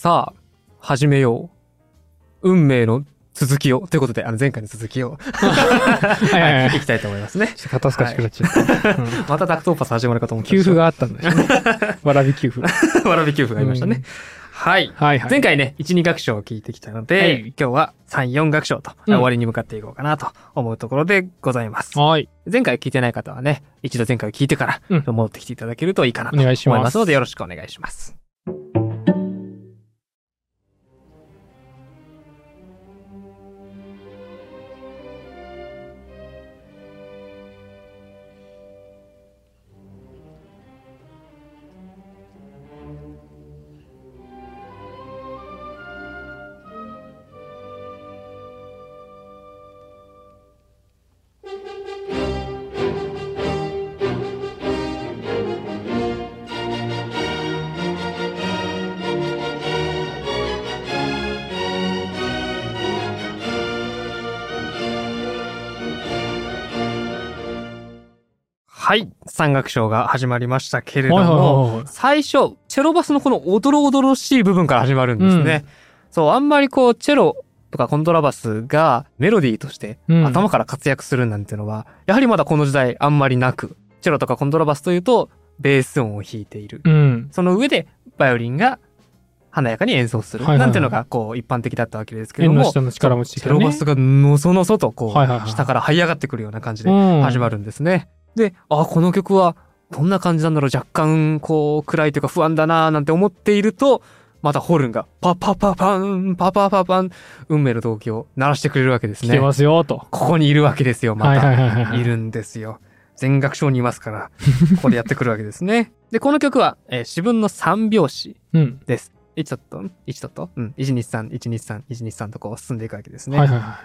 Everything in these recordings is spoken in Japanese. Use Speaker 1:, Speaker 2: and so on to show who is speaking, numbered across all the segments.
Speaker 1: さあ、始めよう。運命の続きを。ということで、あの前回の続きを。
Speaker 2: はいはいはい。
Speaker 1: いきたいと思いますね。
Speaker 2: ちょっと肩透かしくなっちゃった。うん
Speaker 1: またダクトーパス始まるかと思った
Speaker 2: 給付があったんだよね。わらび給付。
Speaker 1: わらび給付がありましたね。はい。
Speaker 2: はいはい。
Speaker 1: 前回ね、1、2楽章を聞いてきたので、
Speaker 2: はい
Speaker 1: 今日は3、4楽章と、
Speaker 2: うん
Speaker 1: 終わりに向かっていこうかなと思うところでございます。
Speaker 2: はい。
Speaker 1: 前回聞いてない方はね、一度前回を聞いてから、
Speaker 2: うん
Speaker 1: 戻ってきていただけるといいかなと思いますので、よろしくお願いします。はい。三楽章が始まりましたけれども、最初、チェロバスのこのおどろおどろしい部分から始まるんですね。そう、あんまりこう、チェロとかコントラバスがメロディーとして
Speaker 2: うん
Speaker 1: 頭から活躍するなんていうのは、やはりまだこの時代あんまりなく、チェロとかコントラバスというと、ベース音を弾いている。
Speaker 2: うん。
Speaker 1: その上で、バイオリンが華やかに演奏する。なんていうのが、こう、一般的だったわけですけども、チェロバスがのそのそと、こう、下から這い上がってくるような感じで
Speaker 2: うん
Speaker 1: 始まるんですね。で、あ、この曲は、どんな感じなんだろう若干、こう、暗いというか不安だなーなんて思っていると、またホルンが、パパパパン、パパパパン、運命の動機を鳴らしてくれるわけですね。
Speaker 2: 来てますよ、と。
Speaker 1: ここにいるわけですよ、また。
Speaker 2: はいはいはいはい。
Speaker 1: いるんですよ。全楽章にいますから、ここでやってくるわけですね。で、この曲は、えー、四分の三拍子
Speaker 2: うん。
Speaker 1: です。1ドット、1ドット、うん、123、123、123とこう進んでいくわけですね。
Speaker 2: はいはいは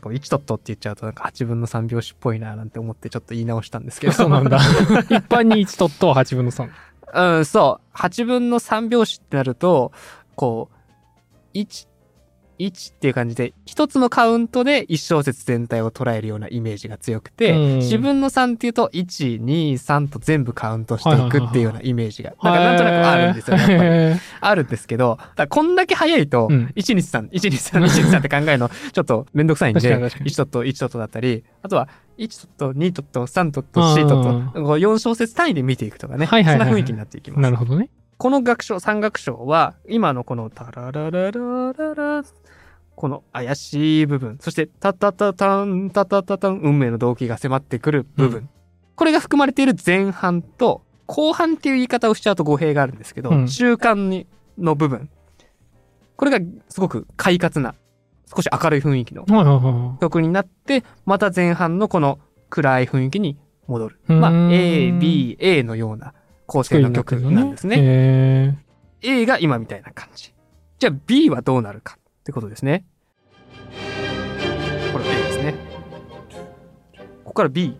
Speaker 1: こう1ドットって言っちゃうとなんか8分の3拍子っぽいななんて思ってちょっと言い直したんですけ
Speaker 2: い。
Speaker 1: ど。
Speaker 2: そうなんだ。一般に1とと8分の3。
Speaker 1: うん、そう。8分の3拍子ってなると、こう、1、1っていう感じで、一つのカウントで一小節全体を捉えるようなイメージが強くて、
Speaker 2: うん。
Speaker 1: 四分の3っていうと、1、2、3と全部カウントしていくっていうようなイメージが、なんかなんとなくあるんですよ、やっぱり。
Speaker 2: へ
Speaker 1: あるんですけど、だこんだけ早いと、
Speaker 2: うん。
Speaker 1: 123、123、123って考えるの、ちょっとめんどくさいんで、
Speaker 2: 確かに確かに。
Speaker 1: 1ドット、1ドットだったり、あとは、1ドット、2ドット、3ドット、4ドット、こう4小節単位で見ていくとかね、
Speaker 2: はいはいはいはい。
Speaker 1: そんな雰囲気になっていきます。
Speaker 2: なるほどね。
Speaker 1: この楽章、三楽章は、今のこのタララララララ、この怪しい部分、そしてタタタタン、タタタタン、運命の動機が迫ってくる部分。
Speaker 2: う
Speaker 1: これが含まれている前半と、後半っていう言い方をしちゃうと語弊があるんですけど、
Speaker 2: うん
Speaker 1: 中間にの部分。これがすごく快活な、少し明るい雰囲気の曲になって、また前半のこの暗い雰囲気に戻る。まあ、A、B、A のような構
Speaker 2: い。
Speaker 1: 成の曲なんですね。
Speaker 2: へ
Speaker 1: A が今みたいな感じ。じゃあ B はどうなるかってことですね。これ A ですね。ここから B。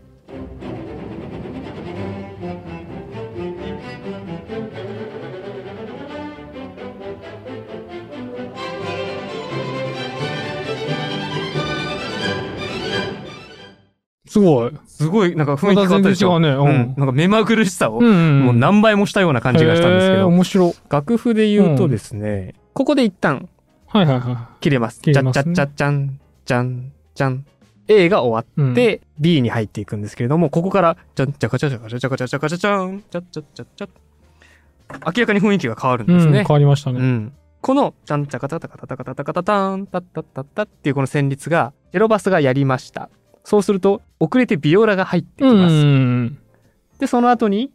Speaker 2: ーすごい。
Speaker 1: すごいなんか雰囲気変わったでしょ？
Speaker 2: まねうん
Speaker 1: なんか目まぐるしさを。もう何倍もしたような感じがしたんですけど、
Speaker 2: 面白い。
Speaker 1: 楽譜で言うとですね、ここで一旦
Speaker 2: はいはいは
Speaker 1: 切れます。
Speaker 2: 切れますね
Speaker 1: ちゃっちゃっちゃん、ちゃん、ちゃん。A が終わ
Speaker 2: い。うん
Speaker 1: で、B に入っていくんですけれども、ここから、じゃん、じゃかちゃちゃかちゃちゃかちゃちゃかちゃちゃん、ちゃっちゃっちゃっちゃ。明らかに雰囲気が変わるんです
Speaker 2: うん、
Speaker 1: ね
Speaker 2: 変。わりましたね。
Speaker 1: うん。この、ちゃんちゃかたたかたたかたたかたたん、たったったったっていうこの旋律が、チェロバスがやりました。そうすると、遅れてビオラが入ってきます。
Speaker 2: ん。
Speaker 1: で、その後に、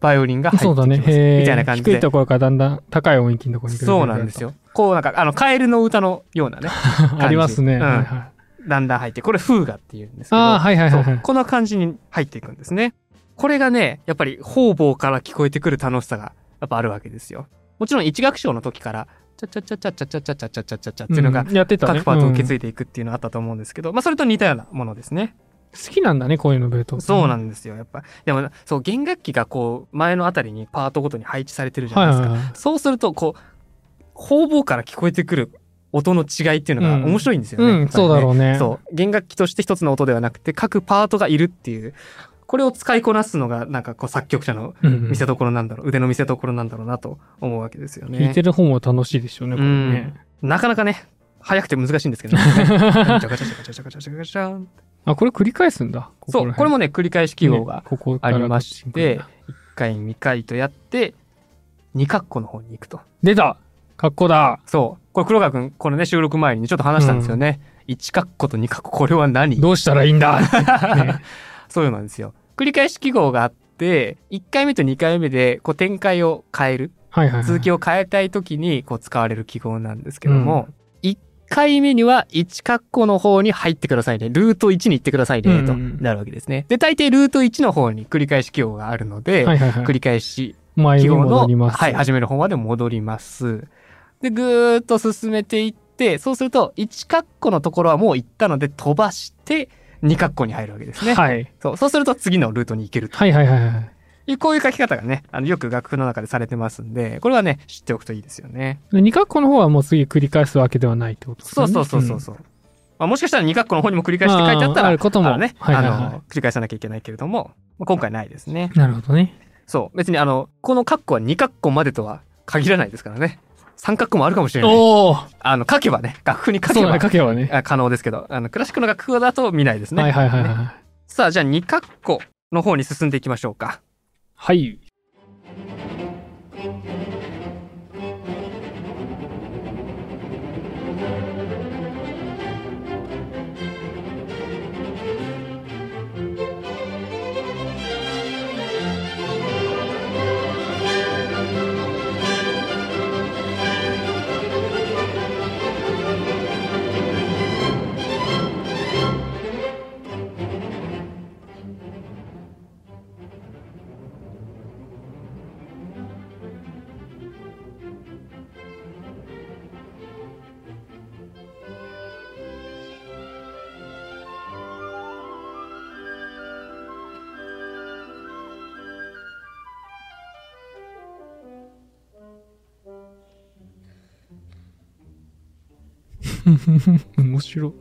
Speaker 1: バイオリンが入ってきます。
Speaker 2: そうだね。
Speaker 1: みたいな感じで。
Speaker 2: 低いところからだんだん高い音域のところに
Speaker 1: そうなんです。よ。こうなんか、あの、カエルの歌のようなね、
Speaker 2: ありますね。
Speaker 1: うん
Speaker 2: はいはい。
Speaker 1: だんだん入って、これフーガっていうんですけど、
Speaker 2: はいはいはい
Speaker 1: この感じに入っていくんですね。これがね、やっぱり方々から聞こえてくる楽しさがやっぱあるわけですよ。もちろん一楽章の時から、チャチャチャチャチャチャチャチャチャチャチャチャっていうのが
Speaker 2: んやってたね。
Speaker 1: 各パートを受け継
Speaker 2: うん
Speaker 1: いでいくっていうのはあったと思うんですけど、まあそれと似たようなものですね。
Speaker 2: 好きなんだね、こういうのベート
Speaker 1: そうなんですよ、やっぱ。でも、そう、弦楽器がこう、前のあたりにパートごとに配置されてるじゃないですか。
Speaker 2: はいはいはい
Speaker 1: そうすると、こう、方々から聞こえてくる音の違いっていうのが
Speaker 2: うん
Speaker 1: 面白いんですよね。
Speaker 2: うん、
Speaker 1: やっぱりね
Speaker 2: そうだろうね。
Speaker 1: そう。弦楽器として一つの音ではなくて、各パートがいるっていう、これを使いこなすのが、なんかこう作曲者の
Speaker 2: うんうん
Speaker 1: 見せ所なんだろう、腕の見せ所なんだろうなと思うわけですよね。
Speaker 2: 聞いてる方も楽しいでしょうね、これね。
Speaker 1: なかなかね、早くて難しいんですけどね。ガチャガチャガチャガチャガチャガチャガチャン
Speaker 2: あ、これ繰り返すんだ。
Speaker 1: そう、これもね、繰り返し記号がありまして、
Speaker 2: こっ
Speaker 1: 1回、2回とやって、2カッコの方に行くと。
Speaker 2: 出た格好だ
Speaker 1: そう。これ黒川くん、これね、収録前にねちょっと話したんですよね。1カッコと2カッコ、これは何？
Speaker 2: どうしたらいいんだ？ね
Speaker 1: そうなんですよ。繰り返し記号があって、1回目と2回目で、こう展開を変える。
Speaker 2: はいはいはい。
Speaker 1: 続きを変えたいときに、こう使われる記号なんですけども、1回目には1カッコの方に入ってくださいね。ルート1に行ってくださいね、と
Speaker 2: うん
Speaker 1: なるわけですね。で、大抵ルート1の方に繰り返し記号があるので、
Speaker 2: はいはいはい。
Speaker 1: 繰り返し記号の。はい、始める方まで戻ります。で、ぐーっと進めていって、そうすると、1カッコのところはもう行ったので飛ばして、2カッコに入るわけですね。
Speaker 2: はい。
Speaker 1: そう、そうすると次のルートに行けると
Speaker 2: はいはいはいはい。
Speaker 1: こういう書き方がね、あの、よく楽譜の中でされてますんで、これはね、知っておくといいですよね。
Speaker 2: で二括弧の方はもう次繰り返すわけではないってことですね。
Speaker 1: そうそうそうそうそう。まあ、もしかしたら2カッコの方にも繰り返して書いてあったら、
Speaker 2: あることも
Speaker 1: のね、
Speaker 2: はいはいはい
Speaker 1: あの、繰り返さなきゃいけないけれども、まあ今回ないですね。
Speaker 2: なるほどね。
Speaker 1: そう。別にあの、このカッコは2カッコまでとは限らないですからね。3カッコもあるかもしれない。あの、書けばね、楽譜に書けば
Speaker 2: ね、書けばね。
Speaker 1: あ可能ですけど、あの、クラシックの楽譜だと見ないですね。
Speaker 2: はいはいはい
Speaker 1: ね
Speaker 2: はい。
Speaker 1: さあ、じゃあ2カッコの方に進んでいきましょうか。
Speaker 2: はい。面白い。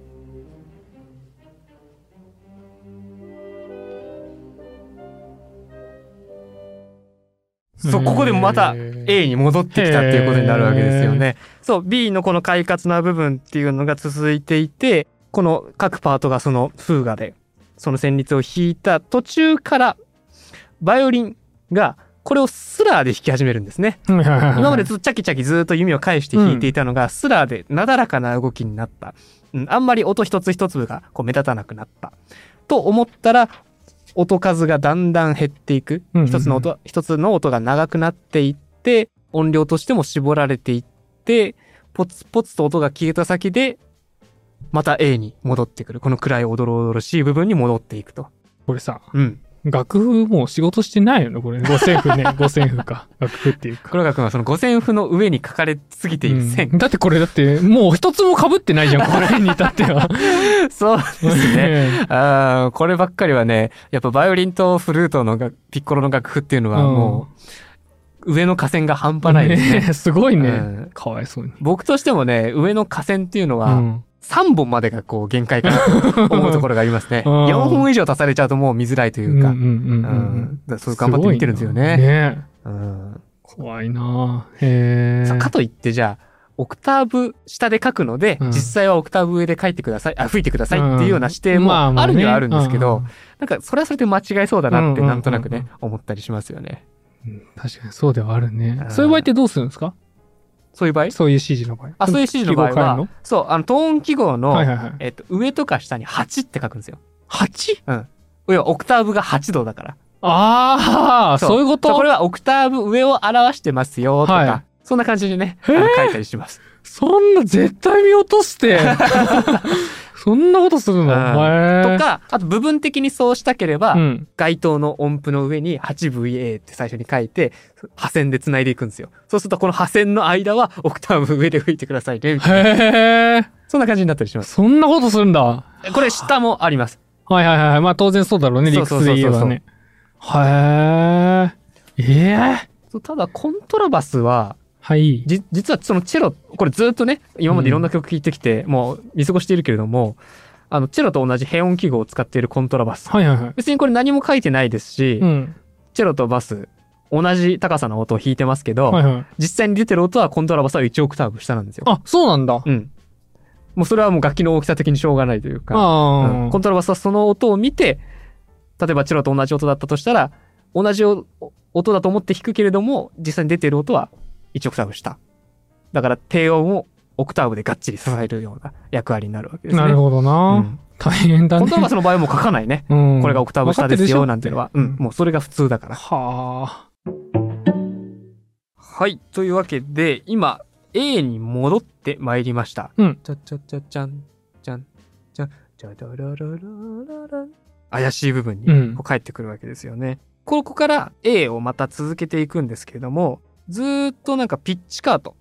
Speaker 1: そう、ここでまた A に戻ってきたっていうことになるわけですよね。そう、B のこの快活な部分っていうのが続いていて、この各パートがそのフーガで、その旋律を弾いた途中から、バイオリンがこれをスラーで弾き始めるんですね。今までずっとチャキチャキずっと弓を返して弾いていたのが、スラーでなだらかな動きになった。うん、あんまり音一つ一粒がこう目立たなくなった。と思ったら、音数がだんだん減っていく。一つの音、一つの音が長くなっていって、音量としても絞られていって、ポツポツと音が消えた先で、また A に戻ってくる。この暗いおどろおどろしい部分に戻っていくと。
Speaker 2: これさ、
Speaker 1: うん。
Speaker 2: 楽譜もう仕事してないよね、これ。五線譜ね。五線譜か。楽譜っていうか。
Speaker 1: 黒川君はその五線譜の上に書かれすぎている線。
Speaker 2: うんだってこれだって、もう一つも被ってないじゃん、これに至っては。
Speaker 1: そうですね。ああ、こればっかりはね、やっぱバイオリンとフルートのがピッコロの楽譜っていうのはもう、上の下線が半端ないですね。
Speaker 2: ねすごいね
Speaker 1: うん。
Speaker 2: かわいそうに。
Speaker 1: 僕としてもね、上の下線っていうのは、
Speaker 2: うん
Speaker 1: 3本までがこう限界かなと思うところがありますね。
Speaker 2: うん。
Speaker 1: 4本以上足されちゃうともう見づらいというか、
Speaker 2: うんうんうん
Speaker 1: そう頑張って見てるんですよね。
Speaker 2: ごいな。ね
Speaker 1: うん。
Speaker 2: 怖いな。へ
Speaker 1: かといってじゃあ、オクターブ下で書くので、
Speaker 2: うん。
Speaker 1: 実際はオクターブ上で書いてください、あ、吹いてくださいっていうような指定もあるにはあるんですけど、
Speaker 2: うん。
Speaker 1: なんかそれはそれで間違えそうだなって
Speaker 2: うん。
Speaker 1: なんとなくね、思ったりしますよね。
Speaker 2: うん。確かにそうではあるね。
Speaker 1: う。ん。
Speaker 2: そういう場合ってどうするんですか？
Speaker 1: そういう場合？
Speaker 2: そういう指示の場合。
Speaker 1: あ、そういう指示の場合は、そう、あの、トーン記号の、
Speaker 2: はいはいはい。
Speaker 1: えっと、上とか下に8って書くんですよ。
Speaker 2: 8?
Speaker 1: 要はオクターブが8度だから。
Speaker 2: ああ、そういうこと？
Speaker 1: これはオクターブ上を表してますよとか、
Speaker 2: はい
Speaker 1: そんな感じでね、書いたりします。
Speaker 2: そんな絶対見落として。そんなことするの？
Speaker 1: うん
Speaker 2: へー
Speaker 1: とか、あと部分的にそうしたければ、
Speaker 2: うん。
Speaker 1: 該当の音符の上に 8VA って最初に書いて、破線で繋いでいくんですよ。そうするとこの破線の間はオクターブ上で吹いてくださいね、みたいな。
Speaker 2: へえ。
Speaker 1: そんな感じになったりします。
Speaker 2: そんなことするんだ。は
Speaker 1: これ下もあります。
Speaker 2: いはいはい。まあ当然そうだろうね、理屈で言えばね。へえ。ええ。
Speaker 1: そうただ、コントラバスは、
Speaker 2: はい。
Speaker 1: じ実はそのチェロ、これずっとね、今までいろんな曲聴いてきて、もう見過ごしているけれども、あの、チェロと同じ変音記号を使っているコントラバス。
Speaker 2: はいはいはい。
Speaker 1: 別にこれ何も書いてないですし、
Speaker 2: うん。
Speaker 1: チェロとバス、同じ高さの音を弾いてますけど、
Speaker 2: はいはい。
Speaker 1: 実際に出てる音はコントラバスは1オクターブ下なんですよ。
Speaker 2: あ、そうなんだ。
Speaker 1: うん。もうそれはもう楽器の大きさ的にしょうがないというか、うんコントラバスはその音を見て、例えばチェロと同じ音だったとしたら、同じお音だと思って弾くけれども、実際に出てる音は1オクターブ下。だから低音をオクターブでがっちり支えるような役割になるわけですね。
Speaker 2: なるほどな、
Speaker 1: うん
Speaker 2: 大変だね。
Speaker 1: コントラバスの場合はもう書かないね。
Speaker 2: うん
Speaker 1: これがオクターブ下ですよ、なんていうのは。うん、
Speaker 2: うん
Speaker 1: もうそれが普通だから。
Speaker 2: はあ。
Speaker 1: はい。というわけで、今、A に戻ってまいりました。
Speaker 2: うん。
Speaker 1: ちゃちゃちゃちゃん、ちゃん、ちゃん、ちゃらららららら怪しい部分に
Speaker 2: うん
Speaker 1: こう帰ってくるわけですよね。ここから A をまた続けていくんですけれども、ずーっとなんかピッチカート、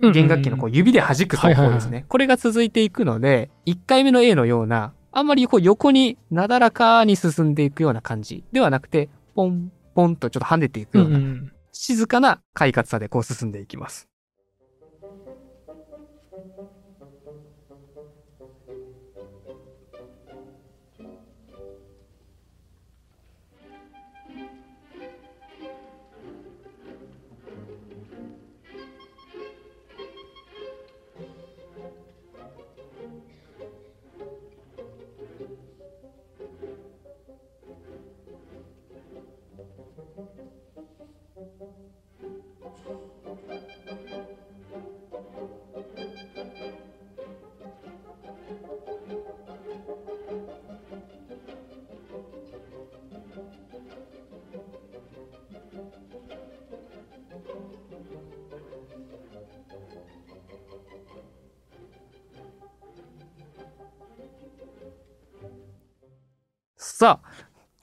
Speaker 1: 弦楽器のこう指で弾く奏法ですね。これが続いていくので、1回目の A のような、あんまりこう横になだらかに進んでいくような感じではなくて、ポン、ポンとちょっと跳ねていく
Speaker 2: う
Speaker 1: ような、
Speaker 2: んうん。
Speaker 1: 静かな快活さでこう進んでいきます。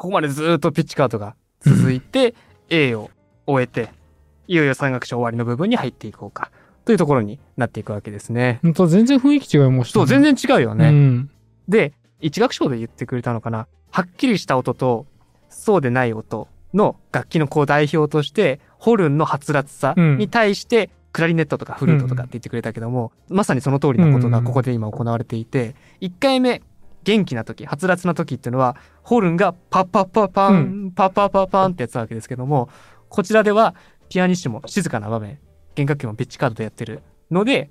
Speaker 1: ここまでずーっとピッチカートが続いて、A を終えて、いよいよ三楽章終わりの部分に入っていこうか、というところになっていくわけですね。
Speaker 2: ほんと全然雰囲気違いました
Speaker 1: そう、全然違うよね。
Speaker 2: うん。
Speaker 1: で、一楽章で言ってくれたのかな。はっきりした音と、そうでない音の楽器のこう代表として、ホルンのはつらつさに対して、クラリネットとかフルートとかって言ってくれたけども、まさにその通りのことがここで今行われていて、1回目、元気な時、はつらつな時っていうのは、ホルンがパッパッパッパン、パッパッパッパンってやつなわけですけども、こちらではピアニッシモ、静かな場面、弦楽器もピッチカードでやってるので、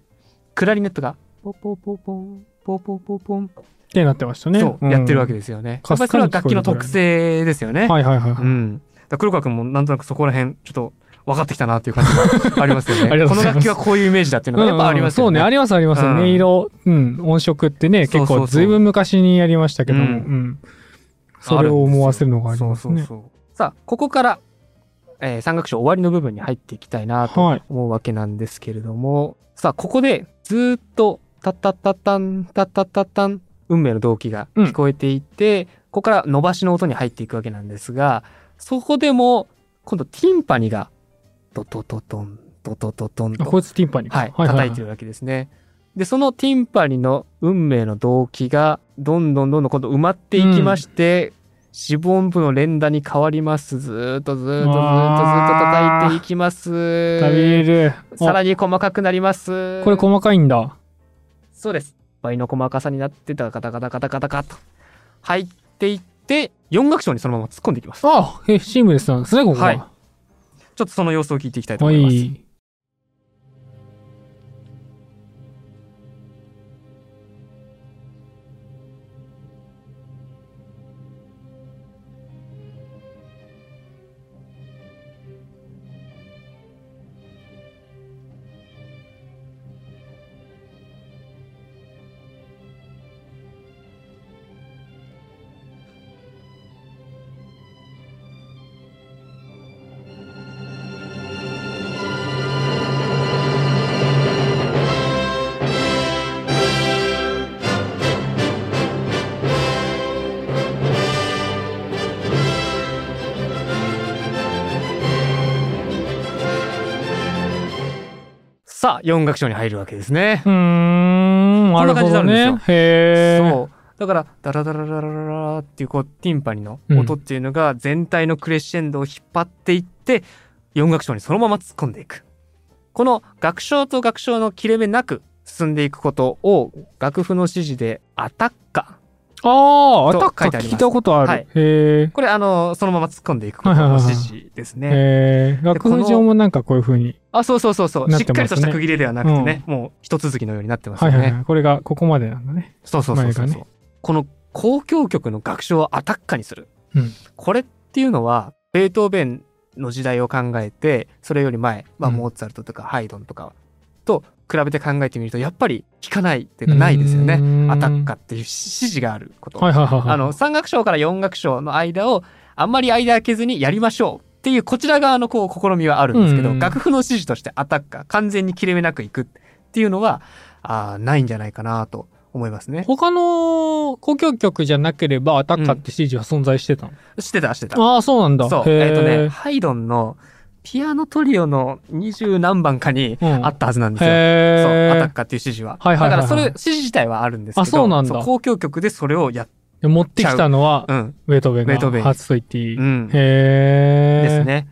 Speaker 1: クラリネットがポポポポン、ポポポポン、
Speaker 2: ってなってましたね。
Speaker 1: そう、やってるわけ
Speaker 2: で
Speaker 1: ですよね。やっぱりそれは楽器の特性ですよね。
Speaker 2: はいはいはい。
Speaker 1: うん。黒川君もなんとなくそこら辺、ちょっと分かってきたなっていう感じがありますよね。この楽器はこういうイメージだっていうのがやっぱありますよね。
Speaker 2: うんうんそうね、ありますあります。
Speaker 1: うん。
Speaker 2: 音色、うん、音色ってね、結構ずいぶん昔にやりましたけども、
Speaker 1: う
Speaker 2: うん。ん。それを思わせるのがありますね。
Speaker 1: さあ、ここから、えー、三楽章終わりの部分に入っていきたいなと
Speaker 2: はい
Speaker 1: 思うわけなんですけれども、さあ、ここでずーっと、タッタッタッタン、タッタッタッタン、運命の動機が聞こえていて、ここから伸ばしの音に入っていくわけなんですが、そこでも、今度ティンパニが、ドトトトン、ドトトトンと
Speaker 2: あこいつティンパニーか
Speaker 1: はい、叩いてるわけですね。で、そのティンパニの運命の動機が、どんどんどんどん今度埋まっていきまして、四分音符の連打に変わります。ずーっとずーっとずーっとずーっと叩いていきます。
Speaker 2: 食べれる。
Speaker 1: さらに細かくなります。
Speaker 2: これ細かいんだ。
Speaker 1: そうです。倍の細かさになって、ダカダカダカダカダカと入っていって、4楽章にそのまま突っ込んでいきます。ちょ
Speaker 2: あ、え、シームレスなんですね、ここは。
Speaker 1: はいちょっとその様子を聞いていきたいと思います。
Speaker 2: い。
Speaker 1: 4楽章に入るわけですね。
Speaker 2: うーん、
Speaker 1: こんな感じになるん
Speaker 2: ね。へー。
Speaker 1: そう。だから、ダラダラダラダララっていう、こう、ティンパニの音っていうのが、全体のクレッシェンドを引っ張っていって、4楽章にそのまま突っ込んでいく。この楽章と楽章の切れ目なく進んでいくことを、楽譜の指示でアタッカ
Speaker 2: ああ、
Speaker 1: と
Speaker 2: アタッカー
Speaker 1: 書いてあります
Speaker 2: 聞いたことある。
Speaker 1: はい
Speaker 2: へえ。
Speaker 1: これあの、そのまま突っ込んでいくことの指示ですね。
Speaker 2: へえ。楽譜上もなんかこういう風に。
Speaker 1: あ、そうそうそうそう。
Speaker 2: ね
Speaker 1: してっかりとした区切れではなくてね、もう一続きのようになってますよね。
Speaker 2: はいはいはい。これがここまでなんだね。
Speaker 1: そうそうそうそう、
Speaker 2: ね
Speaker 1: この交響曲の楽章をアタッカにする。
Speaker 2: うん
Speaker 1: これっていうのは、ベートーベンの時代を考えて、それより前、まあ、
Speaker 2: うん
Speaker 1: モーツァルトとかハイドンとかと比べて考えてみると、やっぱり弾かないっていうかないですよね
Speaker 2: う。ーん
Speaker 1: アタッカっていう指示があること。
Speaker 2: はいはいはいはい。
Speaker 1: あの、3楽章から4楽章の間を、あんまり間空けずにやりましょうっていう、こちら側のこう、試みはあるんですけど、
Speaker 2: うん
Speaker 1: 楽譜の指示としてアタッカー、完全に切れ目なくいくっていうのは、あーないんじゃないかなと思いますね。
Speaker 2: 他の交響曲じゃなければアタッカーって指示は存在してたの、
Speaker 1: してた、してた。
Speaker 2: ああ、そうなんだ。
Speaker 1: そう。えっ、とね、ハイドンのピアノトリオの二十何番かに
Speaker 2: うん
Speaker 1: あったはずなんですよ。
Speaker 2: へ
Speaker 1: そう、アタッ
Speaker 2: ー
Speaker 1: カーっていう指示は。
Speaker 2: はいはいはいはい
Speaker 1: だからそれ、指示自体はあるんですけど、
Speaker 2: あそうなんだ
Speaker 1: 交響曲でそれをやっ、
Speaker 2: で持ってきたのは、
Speaker 1: うん、
Speaker 2: ベートー
Speaker 1: トーベン
Speaker 2: が初と言っていい？
Speaker 1: うん。
Speaker 2: へえ。
Speaker 1: です。ね。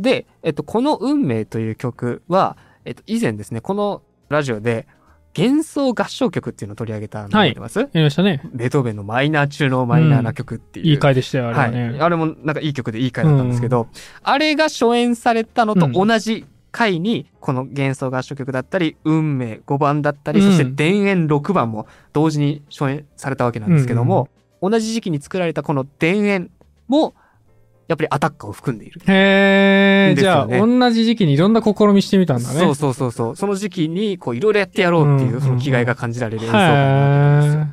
Speaker 1: で、えっと、この運命という曲は、えっと、以前ですね、このラジオで幻想合唱曲っていうのを取り上げたの覚えてます、
Speaker 2: やりましたね。
Speaker 1: ベートーベンのマイナー中のマイナーな曲っていう。
Speaker 2: いい回でしたよ、あれ
Speaker 1: は。
Speaker 2: はいね。
Speaker 1: あれもなんかいい曲でいい回だったんですけど、あれが初演されたのと同じ回に、この幻想合唱曲だったり、運命5番だったり、
Speaker 2: うん
Speaker 1: そして田園6番も同時に初演されたわけなんですけども、同じ時期に作られたこの田園も、やっぱりアタッカーを含んでいる。
Speaker 2: へえ。じゃあ、同じ時期にいろんな試みしてみたんだね。
Speaker 1: そうそうそうそう。その時期に、こう、いろいろやってやろうっていう、
Speaker 2: うん
Speaker 1: その気概が感じられる演奏会なんですよ
Speaker 2: へえ。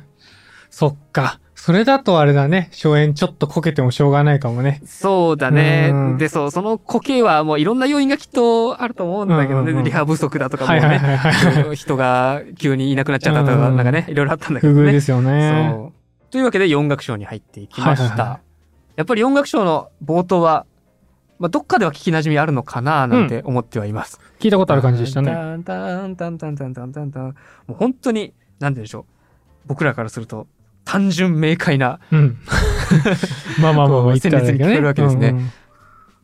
Speaker 2: そっか。それだとあれだね。初演ちょっとこけてもしょうがないかもね。
Speaker 1: そうだね
Speaker 2: う。ん
Speaker 1: で、そう、その固形はもういろんな要因がきっとあると思うんだけどね。
Speaker 2: うんうんうん
Speaker 1: リハ不足だとかも
Speaker 2: はいはい
Speaker 1: ね。
Speaker 2: はいはい。
Speaker 1: 人が急にいなくなっちゃったとか、
Speaker 2: うんうん
Speaker 1: なんかね、いろいろあったんだけ
Speaker 2: 不
Speaker 1: どね。
Speaker 2: 遇ですよね。
Speaker 1: そう。というわけで4楽章に入っていきました。
Speaker 2: はいはいは
Speaker 1: やっぱり4楽章の冒頭は、まあ、どっかでは聞き馴染みあるのかななんて思ってはいます。
Speaker 2: 聞いたことある感じでしたね。
Speaker 1: タンタンタンタンタンタンタンタン。もう本当に、なんでしょう。僕らからすると、単純明快な、
Speaker 2: うん。まあまあまあまあ、
Speaker 1: 鮮烈に聞こえるわけですね
Speaker 2: うんうん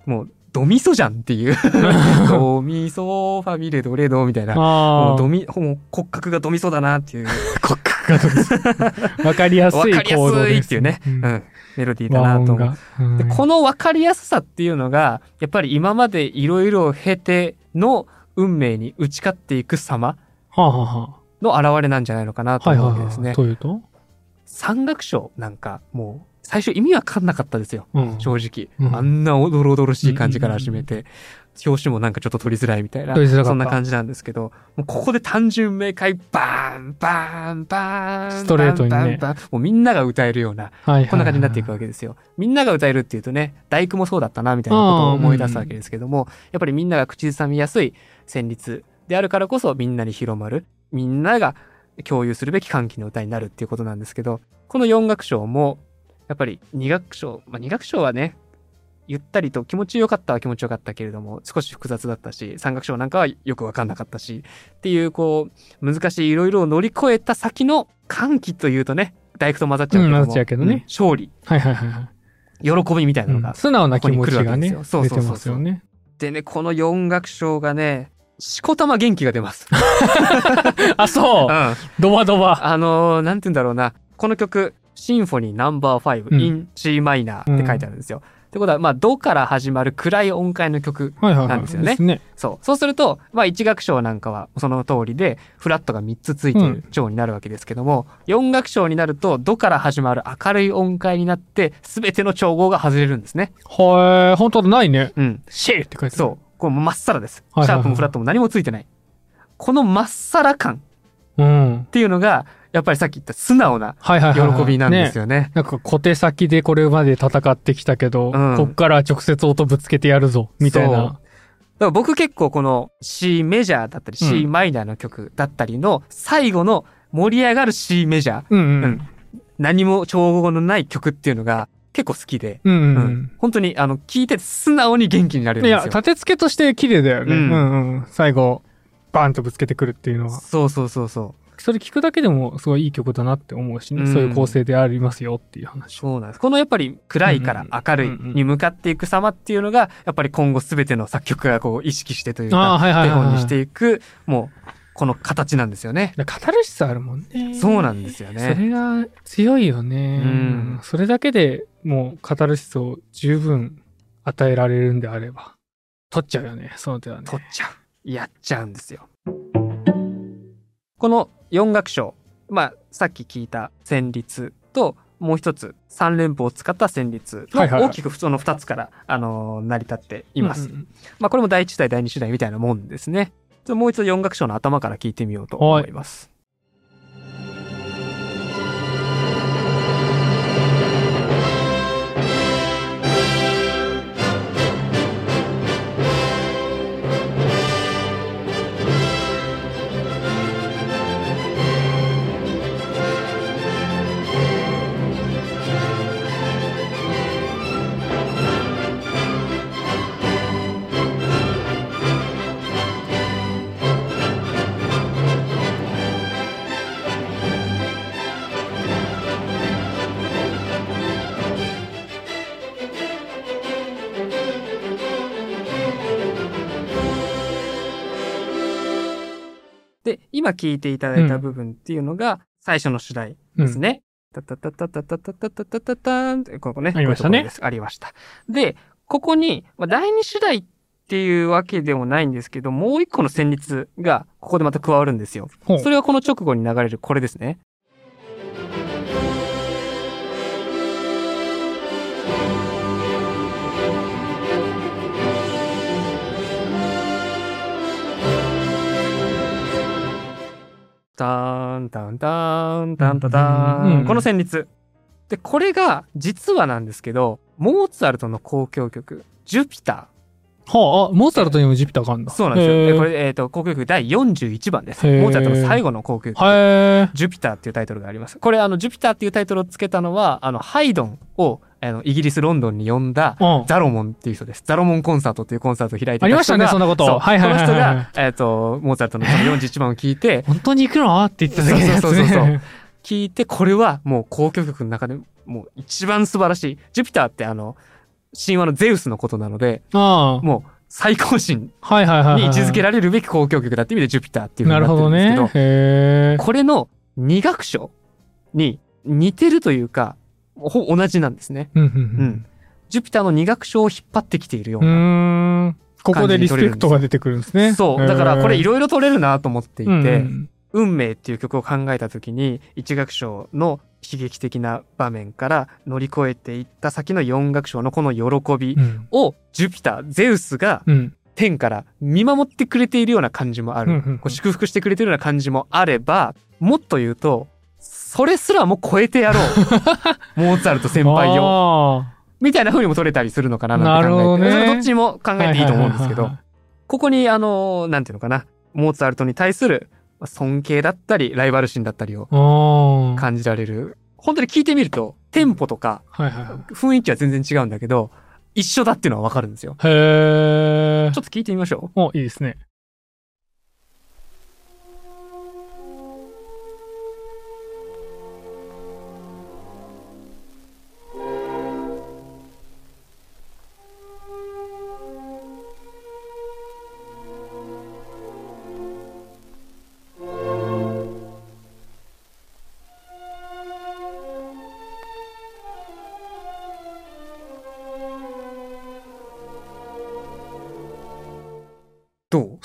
Speaker 1: もう、ドミソじゃんっていう。ドミソファミレドレドみたいな。も
Speaker 2: ああ。
Speaker 1: うドミ、もう骨格がドミソだなっていう。
Speaker 2: 骨格がどうですわかりやすい
Speaker 1: わかりやす
Speaker 2: コードです。
Speaker 1: いっていうね。
Speaker 2: う
Speaker 1: うんん。メロディーだ
Speaker 2: 和
Speaker 1: なと思う。で、この分かりやすさっていうのが、やっぱり今までいろいろ経ての運命に打ち勝っていく様
Speaker 2: はあはあは
Speaker 1: の現れなんじゃないのかな
Speaker 2: あ。
Speaker 1: と。思うわけですね。
Speaker 2: というと？
Speaker 1: 三楽章なんか、もう、最初意味わかんなかったですよ。
Speaker 2: うん。
Speaker 1: 正直。
Speaker 2: うん
Speaker 1: あんなおどろおどろしい感じから始めて、表紙もなんかちょっと取りづらいみたいな、
Speaker 2: 取りづらかった
Speaker 1: そんな感じなんですけど、もうここで単純明快、バーン、バーン、バーン、
Speaker 2: ストレートにね
Speaker 1: バーンバーンもうみんなが歌えるような、
Speaker 2: はいはいはい
Speaker 1: こんな感じになっていくわけですよ。みんなが歌えるっていうとね、大工もそうだったな、みたいなことを思い出すわけですけども、やっぱりみんなが口ずさみやすい旋律であるからこそみんなに広まる、みんなが共有するべき歓喜の歌になるっていうことなんですけど、この4楽章も、やっぱり2楽章、まあ2楽章はね、ゆったりと気持ちよかったは気持ちよかったけれども、少し複雑だったし、3楽章なんかはよくわかんなかったし、っていうこう、難しいいろいろを乗り越えた先の歓喜というとね、大工と混ざっちゃうけども、
Speaker 2: うん混ざっちゃうけどね
Speaker 1: ん勝利、
Speaker 2: はいはいはいはい。
Speaker 1: 喜びみたいなのが、
Speaker 2: うん素直な気持ちがね、
Speaker 1: そうそうそうそう。でね、この4楽章がね、しこたま元気が出ます。
Speaker 2: あ、そう
Speaker 1: うん。
Speaker 2: ドバドバ。
Speaker 1: あのーなんて言うんだろうな。この曲、シンフォニーナンバー5、
Speaker 2: うん
Speaker 1: in C マイナーって書いてあるんですよ。ってことは、まあ、ドから始まる暗い音階の曲。なんですよね
Speaker 2: ね。
Speaker 1: そう。そうすると、まあ、1楽章なんかはその通りで、フラットが3つついてる調になるわけですけども、4楽章になると、ドから始まる明るい音階になって、すべての調合が外れるんですね。
Speaker 2: はい、本当だ、ないね。
Speaker 1: うん。
Speaker 2: シェーって書いてある。
Speaker 1: そう。これまっさらです。
Speaker 2: はいはいはい
Speaker 1: シャープもフラットも何もついてない。このまっさら感っ
Speaker 2: う。うん。
Speaker 1: ていうのが、やっぱりさっき言った素直な
Speaker 2: はいはいはいはい。
Speaker 1: 喜びなんです
Speaker 2: よ。
Speaker 1: よね。
Speaker 2: なんか小手先でこれまで戦ってきたけど、
Speaker 1: うん
Speaker 2: こっから直接音ぶつけてやるぞ、みたいな。
Speaker 1: だから僕結構この C メジャーだったり
Speaker 2: うん
Speaker 1: C マイナーの曲だったりの最後の盛り上がる C メジャー、
Speaker 2: うんう
Speaker 1: うんん。何も調合のない曲っていうのが結構好きで、
Speaker 2: うんう
Speaker 1: うんん。本当にあの聞いてて素直に元気になれる
Speaker 2: いや、
Speaker 1: んですよ。
Speaker 2: 立て付けとして綺麗だよね。
Speaker 1: う
Speaker 2: うんんうん。最後、バーンとぶつけてくるっていうのは。
Speaker 1: そうそうそうそう。
Speaker 2: それ聞くだけでもすごいいい曲だなって思うしね。
Speaker 1: うん
Speaker 2: そういう構成でありますよっていう話。
Speaker 1: そうなんです。このやっぱり暗いから明るいに向かっていく様っていうのが、やっぱり今後すべての作曲家がこう意識してというか、手本に
Speaker 2: はい。
Speaker 1: していく、もうこの形なんですよね。
Speaker 2: だからカタルシスあるもんね。
Speaker 1: そうなんですよ
Speaker 2: そ
Speaker 1: ね。
Speaker 2: れが強いよね。
Speaker 1: うん
Speaker 2: それだけでもうカタルシスを十分与えられるんであれば、取っちゃうよね、その手はね。
Speaker 1: 取っちゃう。やっちゃうんですよ。この4楽章、まあ、さっき聞いた旋律と、もう一つ3連符を使った旋律の大きくその2つから、あのー成り立っています。
Speaker 2: うんうんうん
Speaker 1: まあ、これも第一代、第二主題みたいなもんですね。じゃもう一度四楽章の頭から聞いてみようと思います。で、今聞いていただいた部分っていうのが最初の主題ですね。タタタタタタタタタタタターンってここね。
Speaker 2: ありましたね
Speaker 1: ありました。で、ここに、まあ、第二主題っていうわけでもないんですけど、もう一個の旋律がここでまた加わるんですよ。それはこの直後に流れるこれですね。ターン、ターン、ターン、ターン、タター
Speaker 2: うん
Speaker 1: ン。この旋律。で、これが、実はなんですけど、モーツァルトの交響曲、ジュピタ
Speaker 2: はあ、あ、モーツァルトにもジュピターがあるん
Speaker 1: ー。
Speaker 2: だ。
Speaker 1: そうなんですよ。これ、えっ、と、交響曲第41番です。モーツァルトの最後の交響曲。
Speaker 2: は
Speaker 1: ジュピターっていうタイトルがあります。これ、あの、ジュピターっていうタイトルをつけたのは、あの、ハイドンを、あの、イギリス・ロンドンに呼んだ。ザロモンっていう人です。ザロモンコンサートっていうコンサートを開いてた
Speaker 2: ありましたねそんなこと
Speaker 1: そう
Speaker 2: はいはいはいはい
Speaker 1: この人が、えっ、と、モーツァルトのその41番を聞いて、
Speaker 2: 本当に行くの？って言ってただけのやつね
Speaker 1: そうそうそうそう聞いて、これはもう交響曲の中でもう一番素晴らしい。ジュピターってあの、神話のゼウスのことなので、
Speaker 2: ああ。
Speaker 1: もう最高神
Speaker 2: はいはいはいはい。
Speaker 1: に位置づけられるべき交響曲だって意味でジュピターっていうふうになって
Speaker 2: なる
Speaker 1: んですけど、
Speaker 2: ね。へえ。
Speaker 1: これの二楽章に似てるというか、ほぼ同じなんですね。
Speaker 2: うん。
Speaker 1: ジュピターの二楽章を引っ張ってきているような。
Speaker 2: ここでリスペクトが出てくるんですね。
Speaker 1: そう。だからこれい
Speaker 2: ろ
Speaker 1: ろいろ取れるなと思っていて、
Speaker 2: うん
Speaker 1: 運命っていう曲を考えた時に一楽章の悲劇的な場面から乗り越えていった先の四楽章のこの喜び
Speaker 2: うん。
Speaker 1: をジュピター、ゼウスが
Speaker 2: うん。
Speaker 1: 天から見守ってくれているような感じもある。
Speaker 2: うんうんうん
Speaker 1: こう祝福してくれているような感じもあれば、もっと言うと、それすらも超えてやろう。モーツァルト先輩よ。
Speaker 2: あ
Speaker 1: みたいな風にも取れたりするのかななんて考えて。
Speaker 2: ね
Speaker 1: どっちにも考
Speaker 2: ー
Speaker 1: えていいと思うんですけど。ここにあの、なんていうのかな。モーツァルトに対するまあ尊敬だったり、ライバル心だったりを。感じられる。本当に聞いてみると、テンポとか。雰囲気は全然違うんだけど、一緒だっていうのはわかるんですよ。
Speaker 2: へえ
Speaker 1: ちょ。っと聞いてみましょう。
Speaker 2: お、いいですね。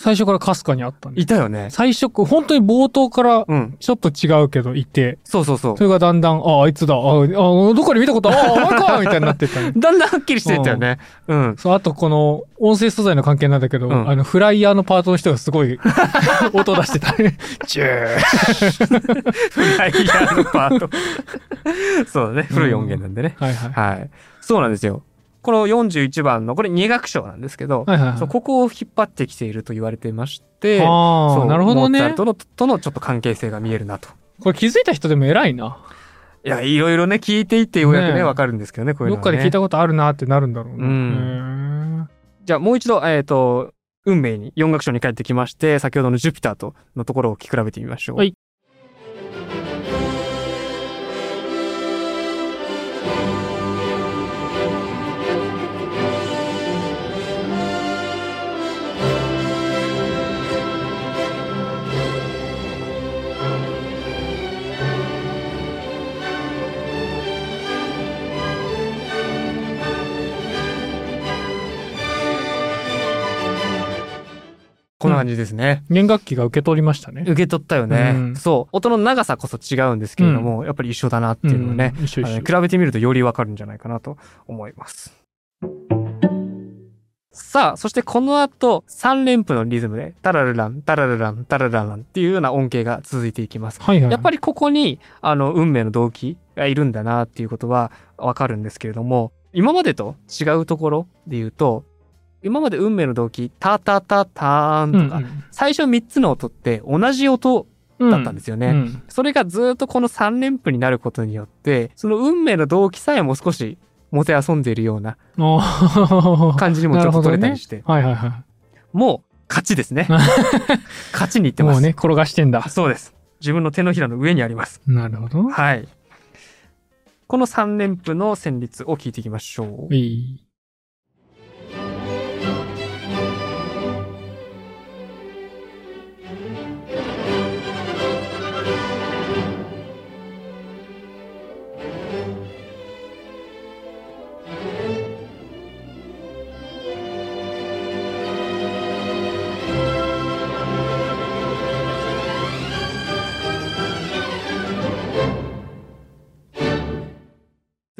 Speaker 2: 最初からかすかにあったん
Speaker 1: う
Speaker 2: で。
Speaker 1: いたよね。
Speaker 2: 最初、本当に冒頭から
Speaker 1: うん。
Speaker 2: ちょっと違うけどいて、
Speaker 1: そうそうそう
Speaker 2: そ。れがだんだん、あ、あいつだ、あ、あどこで見たことあ、あ、お前かみたいになってったね。
Speaker 1: だんだんはっきりしてったよね。うん。
Speaker 2: そう、あとこの、音声素材の関係なんだけど、
Speaker 1: うん
Speaker 2: あの、フライヤーのパートの人がすごい、音出してたね。チュー。
Speaker 1: フライヤーのパート。そうだね。古い音源なんでね。
Speaker 2: はいはい。
Speaker 1: はい。そうなんですよ。この41番の、これ二楽章なんですけど、
Speaker 2: はいはいはい
Speaker 1: ここを引っ張ってきていると言われていまして、
Speaker 2: あ
Speaker 1: う
Speaker 2: なるほどね
Speaker 1: モーツァル。トのとのちょっと関係性が見えるなと。
Speaker 2: これ気づいた人でも偉いな。
Speaker 1: いや、いろいろね、聞いていってようやくね、わかるんですけどね、こういうのは、ね。
Speaker 2: どっかで聞いたことあるなってなるんだろうな。
Speaker 1: うんじゃあもう一度、えっ、と、運命に四楽章に帰ってきまして、先ほどのジュピターとのところを聞き比べてみましょう。
Speaker 2: はい
Speaker 1: 感じですね。
Speaker 2: 弦楽器が受け取りましたね。
Speaker 1: 受け取ったよね、
Speaker 2: うん
Speaker 1: そう。音の長さこそ違うんですけれども、やっぱり一緒だなっていうのをね、
Speaker 2: うん一緒一緒
Speaker 1: 比べてみるとよりわかるんじゃないかなと思います。さあ、そしてこの後、3連符のリズムで、タラルラン、タラルラン、タラルランっていうような音形が続いていきます。
Speaker 2: はいはい。
Speaker 1: やっぱりここに、あの、運命の動機がいるんだなっていうことはわかるんですけれども、今までと違うところで言うと、今まで運命の動機、タタタターンとか、最初3つの音って同じ音
Speaker 2: うん
Speaker 1: だったんですよね。
Speaker 2: うん
Speaker 1: それがずっとこの3連符になることによって、その運命の動機さえも少しもてあそんでいるような
Speaker 2: あ
Speaker 1: 感じにもちょっと取れたりして、
Speaker 2: はいはいは
Speaker 1: もう勝ちですね。勝ちにいって
Speaker 2: い。
Speaker 1: ます。
Speaker 2: もうね、転がしてんだ。
Speaker 1: そうです。自分の手のひらの上にあります。
Speaker 2: なるほど。
Speaker 1: はい。この3連符の旋律を聞いていきましょう。
Speaker 2: いい。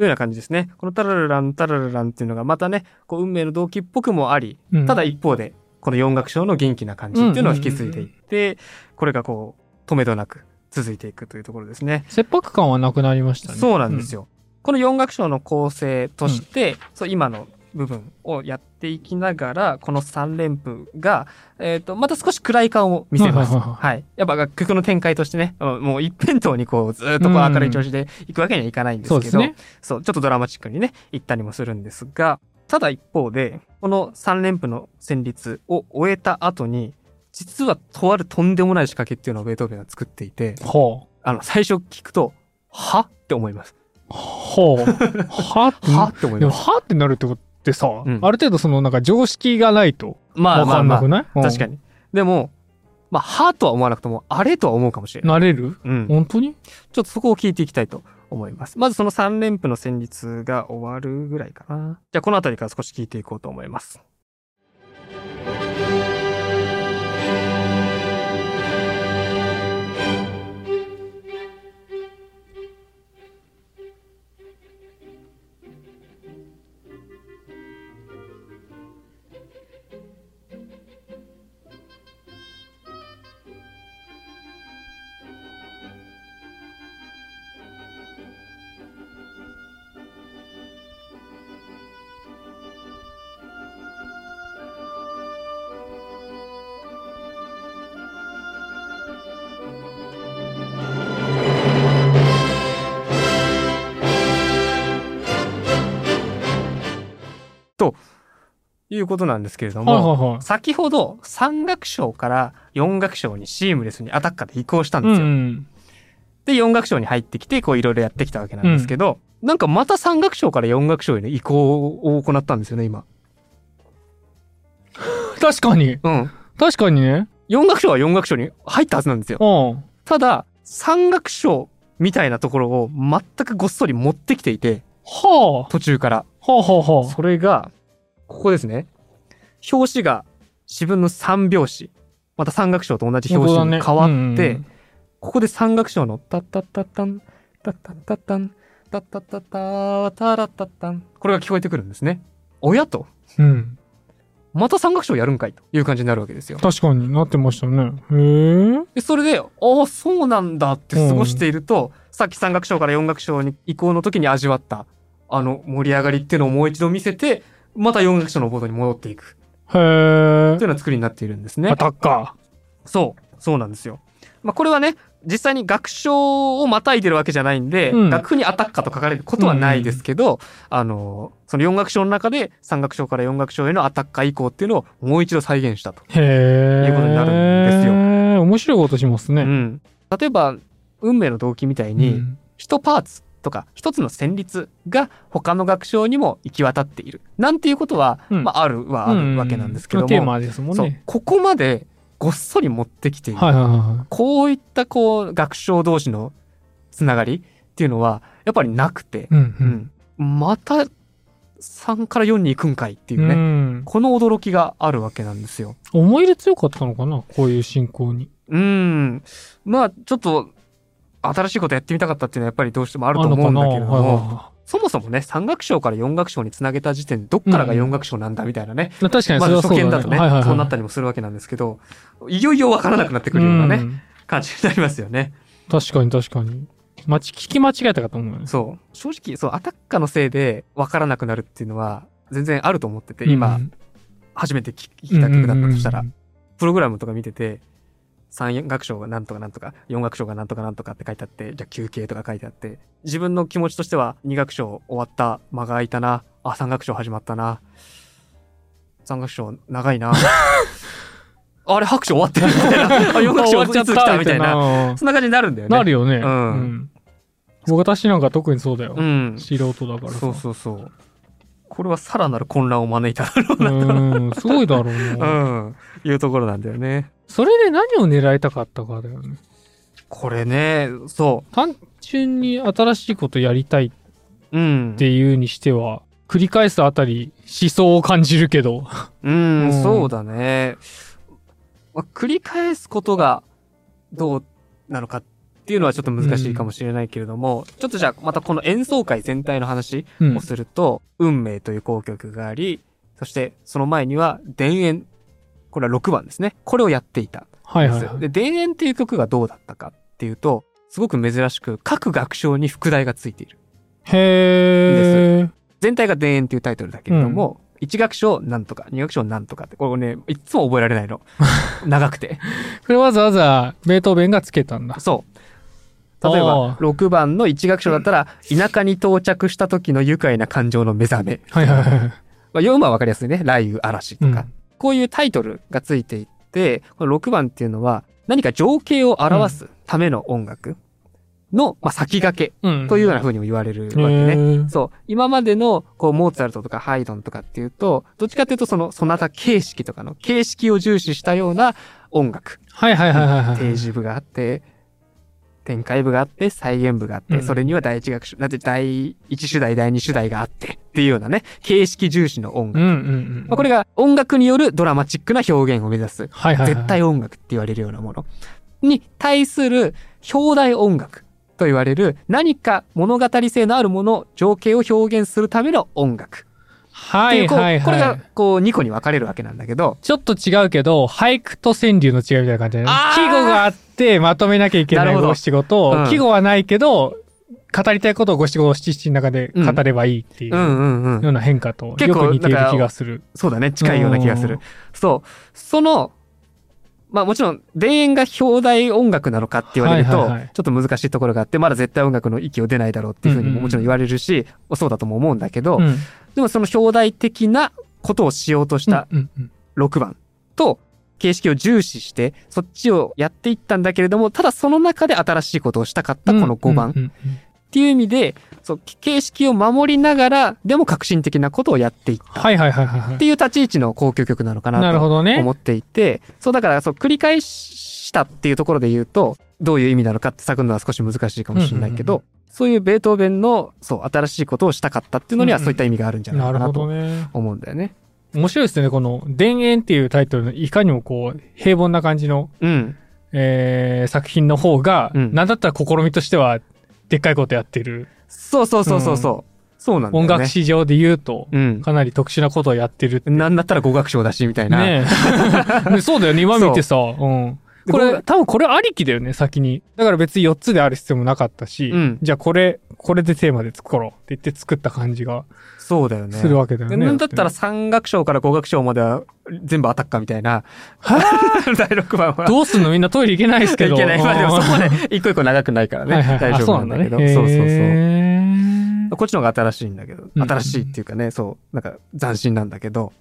Speaker 1: というような感じですね。このタラルラン、タラルランっていうのがまたね、こう運命の動機っぽくもあり、
Speaker 2: うん
Speaker 1: ただ一方で、この四楽章の元気な感じっていうのを引き継いでいって、これがこう、止めどなく続いていくというところですね。
Speaker 2: 切迫感はなくなりましたね。
Speaker 1: そうなんですよ。この四楽章の構成として、そう今の部分をやっていきながら、この三連符が、えっ、と、また少し暗い感を見せます。
Speaker 2: はい。
Speaker 1: やっぱ曲の展開としてね、うんもう一辺倒にこう、ずっとこう明るい調子でいくわけにはいかないんですけど、
Speaker 2: そうですね。
Speaker 1: そう、ちょっとドラマチックにね、行ったりもするんですが、ただ一方で、この三連符の旋律を終えた後に、実はとあるとんでもない仕掛けっていうのをベートーベンが作っていて、
Speaker 2: ほ
Speaker 1: あの、最初聞くと、は？って思います。
Speaker 2: は？って。
Speaker 1: は？って思い
Speaker 2: でも、
Speaker 1: ます。
Speaker 2: は？ってなるってことってさ、
Speaker 1: うん
Speaker 2: ある程度そのなんか常識がないとわ
Speaker 1: まあまあまあ
Speaker 2: かんなく、ない、に。
Speaker 1: 確かに。でも、まあ、はとは思わなくとも、あれとは思うかもしれない。
Speaker 2: なれる？
Speaker 1: うん。
Speaker 2: 本当に？
Speaker 1: ちょっとそこを聞いていきたいと思います。まずその3連符の旋律が終わるぐらいかな。じゃあこの辺りから少し聞いていこうと思います。いうことなんですけれども、
Speaker 2: はいはいはい。
Speaker 1: 先ほど3楽章から4楽章にシームレスにアタッカーで移行したん
Speaker 2: う
Speaker 1: ですよ。
Speaker 2: ん。
Speaker 1: で、4楽章に入ってきて、こういろいろやってきたわけなんですけど、なんかまた3楽章から4楽章への移行を行ったんですよね、今。
Speaker 2: 確かに。
Speaker 1: うん。
Speaker 2: 確かにね。
Speaker 1: 4楽章は4楽章に入ったはずなんですよ。
Speaker 2: うん。
Speaker 1: ただ、3楽章みたいなところを全くごっそり持ってきていて、
Speaker 2: は
Speaker 1: 途中から。
Speaker 2: あ。はあはあはあ。
Speaker 1: それが、ここですね。表紙が四分の3拍子。また三楽章と同じ表紙に変わって、ここで三楽章のタッタッタッタン、タッタッタッタン、タッタッタッター、タラッタッタン。これが聞こえてくるんですね。親と、
Speaker 2: うん。うん。
Speaker 1: また三楽章やるんかいという感じになるわけですよ。
Speaker 2: 確かになってましたね。へえ。
Speaker 1: で、それで、ああ、そうなんだって過ごしていると、さっき三楽章から四楽章に移行の時に味わった、あの盛り上がりっていうのをもう一度見せて、また四楽章のボードに戻っていく。
Speaker 2: へえ
Speaker 1: という。ような作りになっているんですね
Speaker 2: ア。タッカ
Speaker 1: そう、そうなんですよ。まあ、これはね、実際に楽章をまたいでるわけじゃないんで、
Speaker 2: うん
Speaker 1: 楽譜にアタッカーと書かれることはないですけど、あの、その4楽章の中で3楽章から4楽章へのアタッカー以降っていうのをもう一度再現したと。
Speaker 2: ー。へえ。
Speaker 1: いうことになるんですよ
Speaker 2: よ。面白いことしますね。
Speaker 1: うん。例えば、運命の動機みたいに、
Speaker 2: うん
Speaker 1: 一パーツとか一つの旋律が他の楽章にも行き渡っている。なんていうことは、
Speaker 2: うん
Speaker 1: まあ、あるはあるわけなんですけども。ここまでごっそり持ってきている。
Speaker 2: はいはいは
Speaker 1: こういったこう学章同士のつながりっていうのはやっぱりなくて
Speaker 2: い。、うんうん。
Speaker 1: うんまた3から4に行くんかいっていう
Speaker 2: う
Speaker 1: ね。
Speaker 2: ん。
Speaker 1: この驚きがあるわけなんですよ。
Speaker 2: 思い入れ強かったのかな？こういう進行に。
Speaker 1: うん。まあ、ちょっと、新しいことやってみたかったっていうのはやっぱりどうしてもあると思うんだけれども、そもそもね、三楽章から四楽章につなげた時点で、どっからが四楽章なんだみたいなね。
Speaker 2: いはい。確かにそれはそうだね。
Speaker 1: 初見だとね、
Speaker 2: はいはいはい
Speaker 1: そうなったりもするわけなんですけど、いよいよわからなくなってくるようなね、
Speaker 2: ん
Speaker 1: 感じになりますよね。
Speaker 2: 確かに確かに。まち、聞き間違えたかと思うよね。
Speaker 1: そう。正直、そう、アタッカーのせいでわからなくなるっていうのは、全然あると思ってて、今、
Speaker 2: うん
Speaker 1: 初めて聞聞いた曲だったとしたら
Speaker 2: うんうん、
Speaker 1: プログラムとか見てて、三楽章がなんとかなんとか、四楽章がなんとかなんとかって書いてあって、じゃあ休憩とか書いてあって、自分の気持ちとしては二楽章終わった、間が空いたな、あ、三楽章始まったな、三楽章長いな、あれ拍手終わってるみたいな、あ、四楽章いつ来たみたいな、
Speaker 2: な。
Speaker 1: そんな感じになるんだよね。
Speaker 2: なるよね。
Speaker 1: うん
Speaker 2: うん私なんか特にそうだよ
Speaker 1: う。ん。
Speaker 2: 素人だからさ。
Speaker 1: そうそうそう。これはさらなる混乱を招いただろうなと、
Speaker 2: うん、すごいだろう
Speaker 1: う
Speaker 2: な。
Speaker 1: ん、いうところなんだよね。
Speaker 2: それで何を狙いたかったかだよね。
Speaker 1: これね、そ
Speaker 2: 単純に新しいことやりたいっ
Speaker 1: う。うん。
Speaker 2: ていうにしては、繰り返すあたり思想を感じるけど。
Speaker 1: うん、
Speaker 2: うん
Speaker 1: そうだね。まあ、繰り返すことがどうなのかっていうのはちょっと難しいかもしれないけれども、ちょっとじゃあまたこの演奏会全体の話
Speaker 2: うん
Speaker 1: をすると、運命という交響曲があり、そしてその前には田園。これは6番ですね。これをやっていた。
Speaker 2: はいはいはい。
Speaker 1: で、田園っていう曲がどうだったかっていうと、すごく珍しく各楽章に副題がついている。
Speaker 2: へー。
Speaker 1: 全体が田園っていうタイトルだけれども、一楽章なんとか、二楽章なんとかって、これね、いつも覚えられないの。長くて。
Speaker 2: これわざわざベートーベンがつけたんだ。
Speaker 1: そう。例え
Speaker 2: あ
Speaker 1: ば、
Speaker 2: ー
Speaker 1: 6番の一楽章だったら、田舎に到着した時の愉快な感情の目覚め。
Speaker 2: はいはいはい。
Speaker 1: まあ、読むはわかりやすいね。雷雨、嵐とか。
Speaker 2: うん
Speaker 1: こういうタイトルがついていって、この6番っていうのは、何か情景を表すための音楽の、まあ、先駆け
Speaker 2: うん。
Speaker 1: というような風にも言われるわけ
Speaker 2: へ
Speaker 1: ね。
Speaker 2: ー
Speaker 1: そう。今までの、こう、モーツァルトとかハイドンとかっていうと、どっちかっていうと、その、ソナタ形式とかの形式を重視したような音楽。
Speaker 2: はいはいはいはいはい。
Speaker 1: 定時部があって、展開部があって、再現部があって、
Speaker 2: うん
Speaker 1: それには第一楽章、だって第一主題、第二主題があって、っていうようなね、形式重視の音楽。
Speaker 2: うんうんうん。
Speaker 1: まあ、これが音楽によるドラマチックな表現を目指す、
Speaker 2: はいはいはい。
Speaker 1: 絶対音楽って言われるようなものに対する表題音楽と言われる何か物語性のあるもの、情景を表現するための音楽。
Speaker 2: は
Speaker 1: っていうこう
Speaker 2: いはいはい。
Speaker 1: これがこう2個に分かれるわけなんだけど、
Speaker 2: ちょっと違うけど、俳句と川柳の違いみたいな感じで、ね。季語があってまとめなきゃいけな
Speaker 1: ない
Speaker 2: 五七五と、
Speaker 1: うん。
Speaker 2: 季語はないけど、語りたいことを五七五七七の中で語ればいいっていううよ
Speaker 1: ん。う
Speaker 2: な変化と、
Speaker 1: 結構
Speaker 2: よく似ている気がする。
Speaker 1: そうだね、近いような気がする。
Speaker 2: うん。
Speaker 1: そう。その、まあもちろん、田園が表題音楽なのかって言われると、ちょっと難しいところがあって、まだ絶対音楽の域を出ないだろうっていうふうにももちろん言われるし、そうだとも思うんだけど、
Speaker 2: うん
Speaker 1: でもその表題的なことをしようとした
Speaker 2: うんうん
Speaker 1: 6番と、形式を重視して、そっちをやっていったんだけれども、ただその中で新しいことをしたかったこの5番っていう意味で、そう、形式を守りながら、でも革新的なことをやっていった。っていう立ち位置の高級曲なのかなと思。っていて、そうだからそう繰り返したっていうところで言うと、どういう意味なのかって探るのは少し難しいかもしれないけど、
Speaker 2: うんうん
Speaker 1: そういうベートーベンの、そう、新しいことをしたかったっていうのには
Speaker 2: うんうん
Speaker 1: そういった意味があるんじゃない
Speaker 2: なるほ
Speaker 1: かなと
Speaker 2: どね。
Speaker 1: 思うんだよね。
Speaker 2: 面白いですね。この、田園っていうタイトルのいかにもこう、平凡な感じの、
Speaker 1: うん。
Speaker 2: えー、作品の方が、
Speaker 1: うん
Speaker 2: なんだったら試みとしては、でっかいことやってる。
Speaker 1: そうそうそうそうそう。そうなんだよ
Speaker 2: 音
Speaker 1: ね。
Speaker 2: 楽史上で言うと、
Speaker 1: うん。
Speaker 2: かなり特殊なことをやってるって。
Speaker 1: なんだったら語学賞だし、みたいな。
Speaker 2: ねえね そうだよね、今見てさ。うん。
Speaker 1: で
Speaker 2: これ、
Speaker 1: 僕
Speaker 2: 多分これありきだよね、先に。だから別に4つである必要もなかったし、
Speaker 1: うん
Speaker 2: じゃあこれ、これでテーマで作ろうって言って作った感じが
Speaker 1: そうだよね。
Speaker 2: するわけだよね。
Speaker 1: でなんだったら3楽章から5楽章までは全部アタッカーみたいな。第6番は。
Speaker 2: どうすんの？みんなトイレ行けないですけど。
Speaker 1: いけない。まあでもそこ
Speaker 2: ね、
Speaker 1: ね、一個一個長くないからね。
Speaker 2: はいはいはい
Speaker 1: 大丈夫なんだけど。
Speaker 2: あ
Speaker 1: そうそうそう。
Speaker 2: そう
Speaker 1: こっちの方が新しいんだけど、
Speaker 2: うん
Speaker 1: 新しいっていうかね、そう、なんか斬新なんだけど。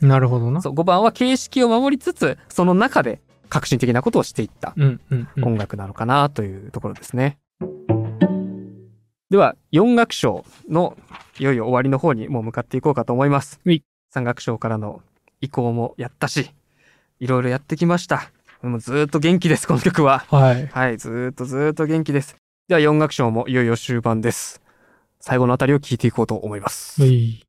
Speaker 2: なるほどな。
Speaker 1: そう、5番は形式を守りつつ、その中で革新的なことをしていった。音楽なのかなというところですね。では、4楽章のいよいよ終わりの方にもう向かっていこうかと思います。
Speaker 2: はい
Speaker 1: 3楽章からの移行もやったし、いろいろやってきました。もうずーっと元気です、この曲は。
Speaker 2: はい。
Speaker 1: はい、ずーっとずーっと元気です。では4楽章もいよいよ終盤です。最後のあたりを聞いていこうと思います。
Speaker 2: はい。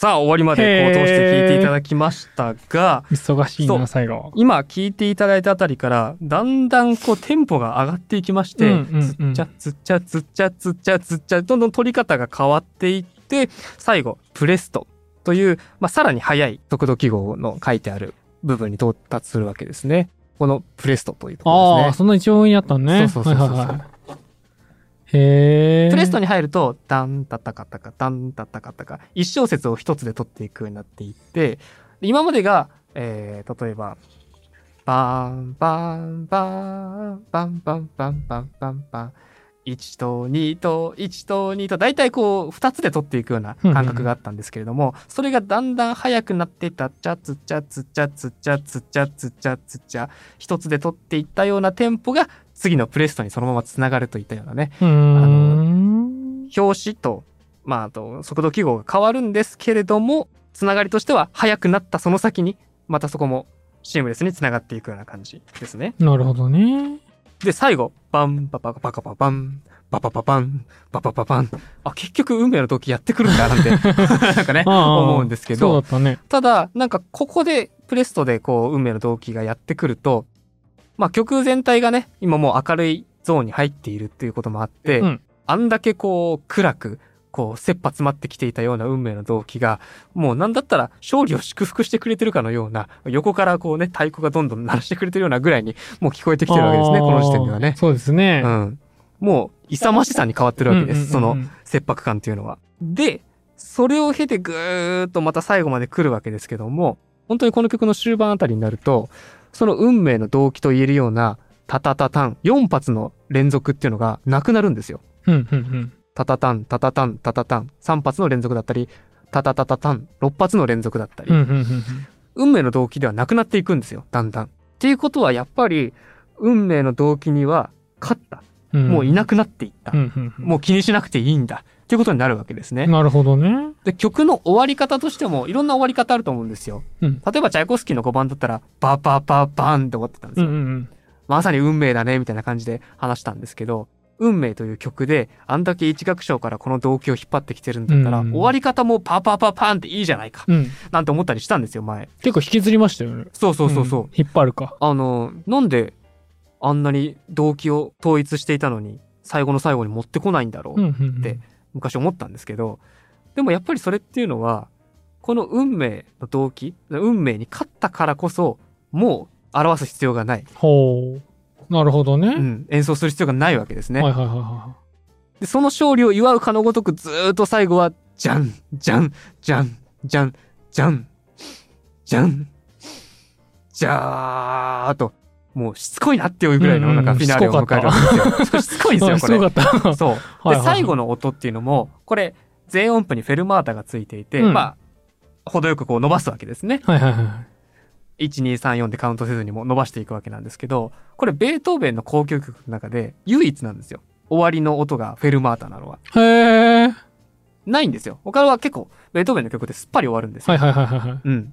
Speaker 1: さあ、終わりまでこう通して聞いていただきましたが、
Speaker 2: 忙しいな、最後。
Speaker 1: 今聞いていただいたあたりから、だんだんこうテンポが上がっていきまして、つっちゃつっちゃつっちゃつっちゃつっちゃ、どんどん取り方が変わっていって、最後、プレストという、まあ、さらに速い速度記号の書いてある部分に到達するわけですね。このプレストというところ
Speaker 2: ああ、
Speaker 1: ですね。
Speaker 2: そんな一応にあったのね。
Speaker 1: そうそうそうそう
Speaker 2: はいはいはいへえ。
Speaker 1: プレストに入ると、ダンタタカタカ、ダンタタカタカ、一小節を一つで取っていくようになっていって、今までが、えー、例えば、バンバンバン、バンバンバンバンバンバン、1と2と1と2と、だいたいこう、2つで取っていくような感覚があったんですけれども、それがだんだん速くなっていった、チャツチャツチャツチャツチャツチャツチャ、一つで取っていったようなテンポが、次のプレストにそのまま繋がるといったようなね、
Speaker 2: うーん。
Speaker 1: 表紙と、まあ、あと、速度記号が変わるんですけれども、つながりとしては、速くなったその先に、またそこもシームレスにつながっていくような感じですね。
Speaker 2: なるほどね。
Speaker 1: で、最後、バン、パパパカパパン、パパパパン、パパパパン。あ、結局、運命の時やってくるんだ、なんて、なんかね、思うんですけど
Speaker 2: たね。
Speaker 1: ただ、なんかここでプレストでこう運命の動機がやってくると、まあ曲全体がね、今もう明るいゾーンに入っているっていうこともあって、
Speaker 2: うん
Speaker 1: あんだけこう暗く、こう切羽詰まってきていたような運命の動機が、もうなんだったら勝利を祝福してくれてるかのような、横からこうね、太鼓がどんどん鳴らしてくれてるようなぐらいにもう聞こえてきてるわけですね、この時点ではね。
Speaker 2: そうですね。
Speaker 1: うん。もう勇ましさに変わってるわけです、その切迫感っていうのは。で、それを経てぐーっとまた最後まで来るわけですけども、本当にこの曲の終盤あたりになると、その運命の動機と言えるような、タタタタン、4発の連続っていうのがなくなるんですよ。
Speaker 2: うんうんうん。
Speaker 1: タタタン、タタタン、タタタン、3発の連続だったり、タタタタタン、6発の連続だったり、運命の動機ではなくなっていくんですよ、だんだん。っていうことはやっぱり、運命の動機には勝った。
Speaker 2: うん。
Speaker 1: もういなくなっていった。もう気にしなくていいんだ。っていうことになるわけですね。
Speaker 2: なるほどね。
Speaker 1: で、曲の終わり方としても、いろんな終わり方あると思うんですよ。
Speaker 2: うん
Speaker 1: 例えば、チャイコフスキーの5番だったら、バパパパンって終わってたんですよ。まさに運命だね、みたいな感じで話したんですけど、運命という曲で、あんだけ一楽章からこの動機を引っ張ってきてるんだったら、
Speaker 2: うん
Speaker 1: 終わり方もパパパパンっていいじゃないか、
Speaker 2: うん。
Speaker 1: なんて思ったりしたんですよ、前。
Speaker 2: 結構引きずりましたよね。
Speaker 1: そうそうそうそう。
Speaker 2: ん引っ張るか。
Speaker 1: あの、なんで、あんなに動機を統一していたのに、最後の最後に持ってこないんだろう
Speaker 2: うんうんうん
Speaker 1: で昔思ったんですけど、でもやっぱりそれっていうのは、この運命の動機、運命に勝ったからこそ、もう表す必要がない。
Speaker 2: ほう。なるほどね。
Speaker 1: うん、演奏する必要がないわけですね。
Speaker 2: はいはいはいは
Speaker 1: で、その勝利を祝うかのごとくずーっと最後は、じゃん、じゃん、じゃん、じゃん、じゃん、じゃん、じゃーっと、もうしつこいなっていうぐらいのなんかフィナーレを迎えるわけですよ。しつこい。ですよ、
Speaker 2: あ
Speaker 1: これ。そう。で、最後の音っていうのも、これ、全音符にフェルマータがついていて、
Speaker 2: うん
Speaker 1: まあ、程よくこう伸ばすわけですね。
Speaker 2: はいはいはい。
Speaker 1: 1、2、3、4でカウントせずにも伸ばしていくわけなんですけど、これ、ベートーベンの交響曲の中で唯一なんですよ。終わりの音がフェルマータなのは。
Speaker 2: へえ。
Speaker 1: ないんですよ。他は結構、ベートーベンの曲ですっぱり終わるんですよ。
Speaker 2: はいはいはいはいはい。
Speaker 1: うん。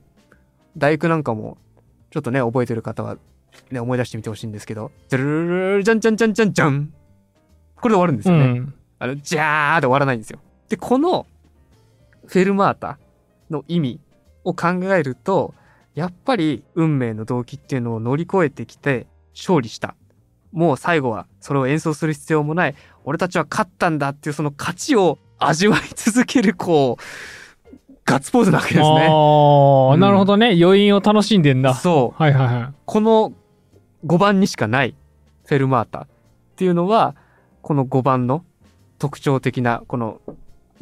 Speaker 1: 大工なんかも、ちょっとね、覚えてる方は、ね、思い出してみてほしいんですけど、ジャルルルルルジャンジャンジャンジャンジャン。これで終わるんですよね。
Speaker 2: うん。
Speaker 1: あの、ジャーで終わらないんですよ。で、この、フェルマータの意味を考えると、やっぱり運命の動機っていうのを乗り越えてきて勝利した。もう最後はそれを演奏する必要もない。俺たちは勝ったんだっていうその勝ちを味わい続ける、こう、ガッツポーズなわけですね。
Speaker 2: ああ、
Speaker 1: うん
Speaker 2: なるほどね。余韻を楽しんでんだ。
Speaker 1: そう。
Speaker 2: はいはいはい。
Speaker 1: この5番にしかないフェルマータっていうのは、この5番の特徴的な、この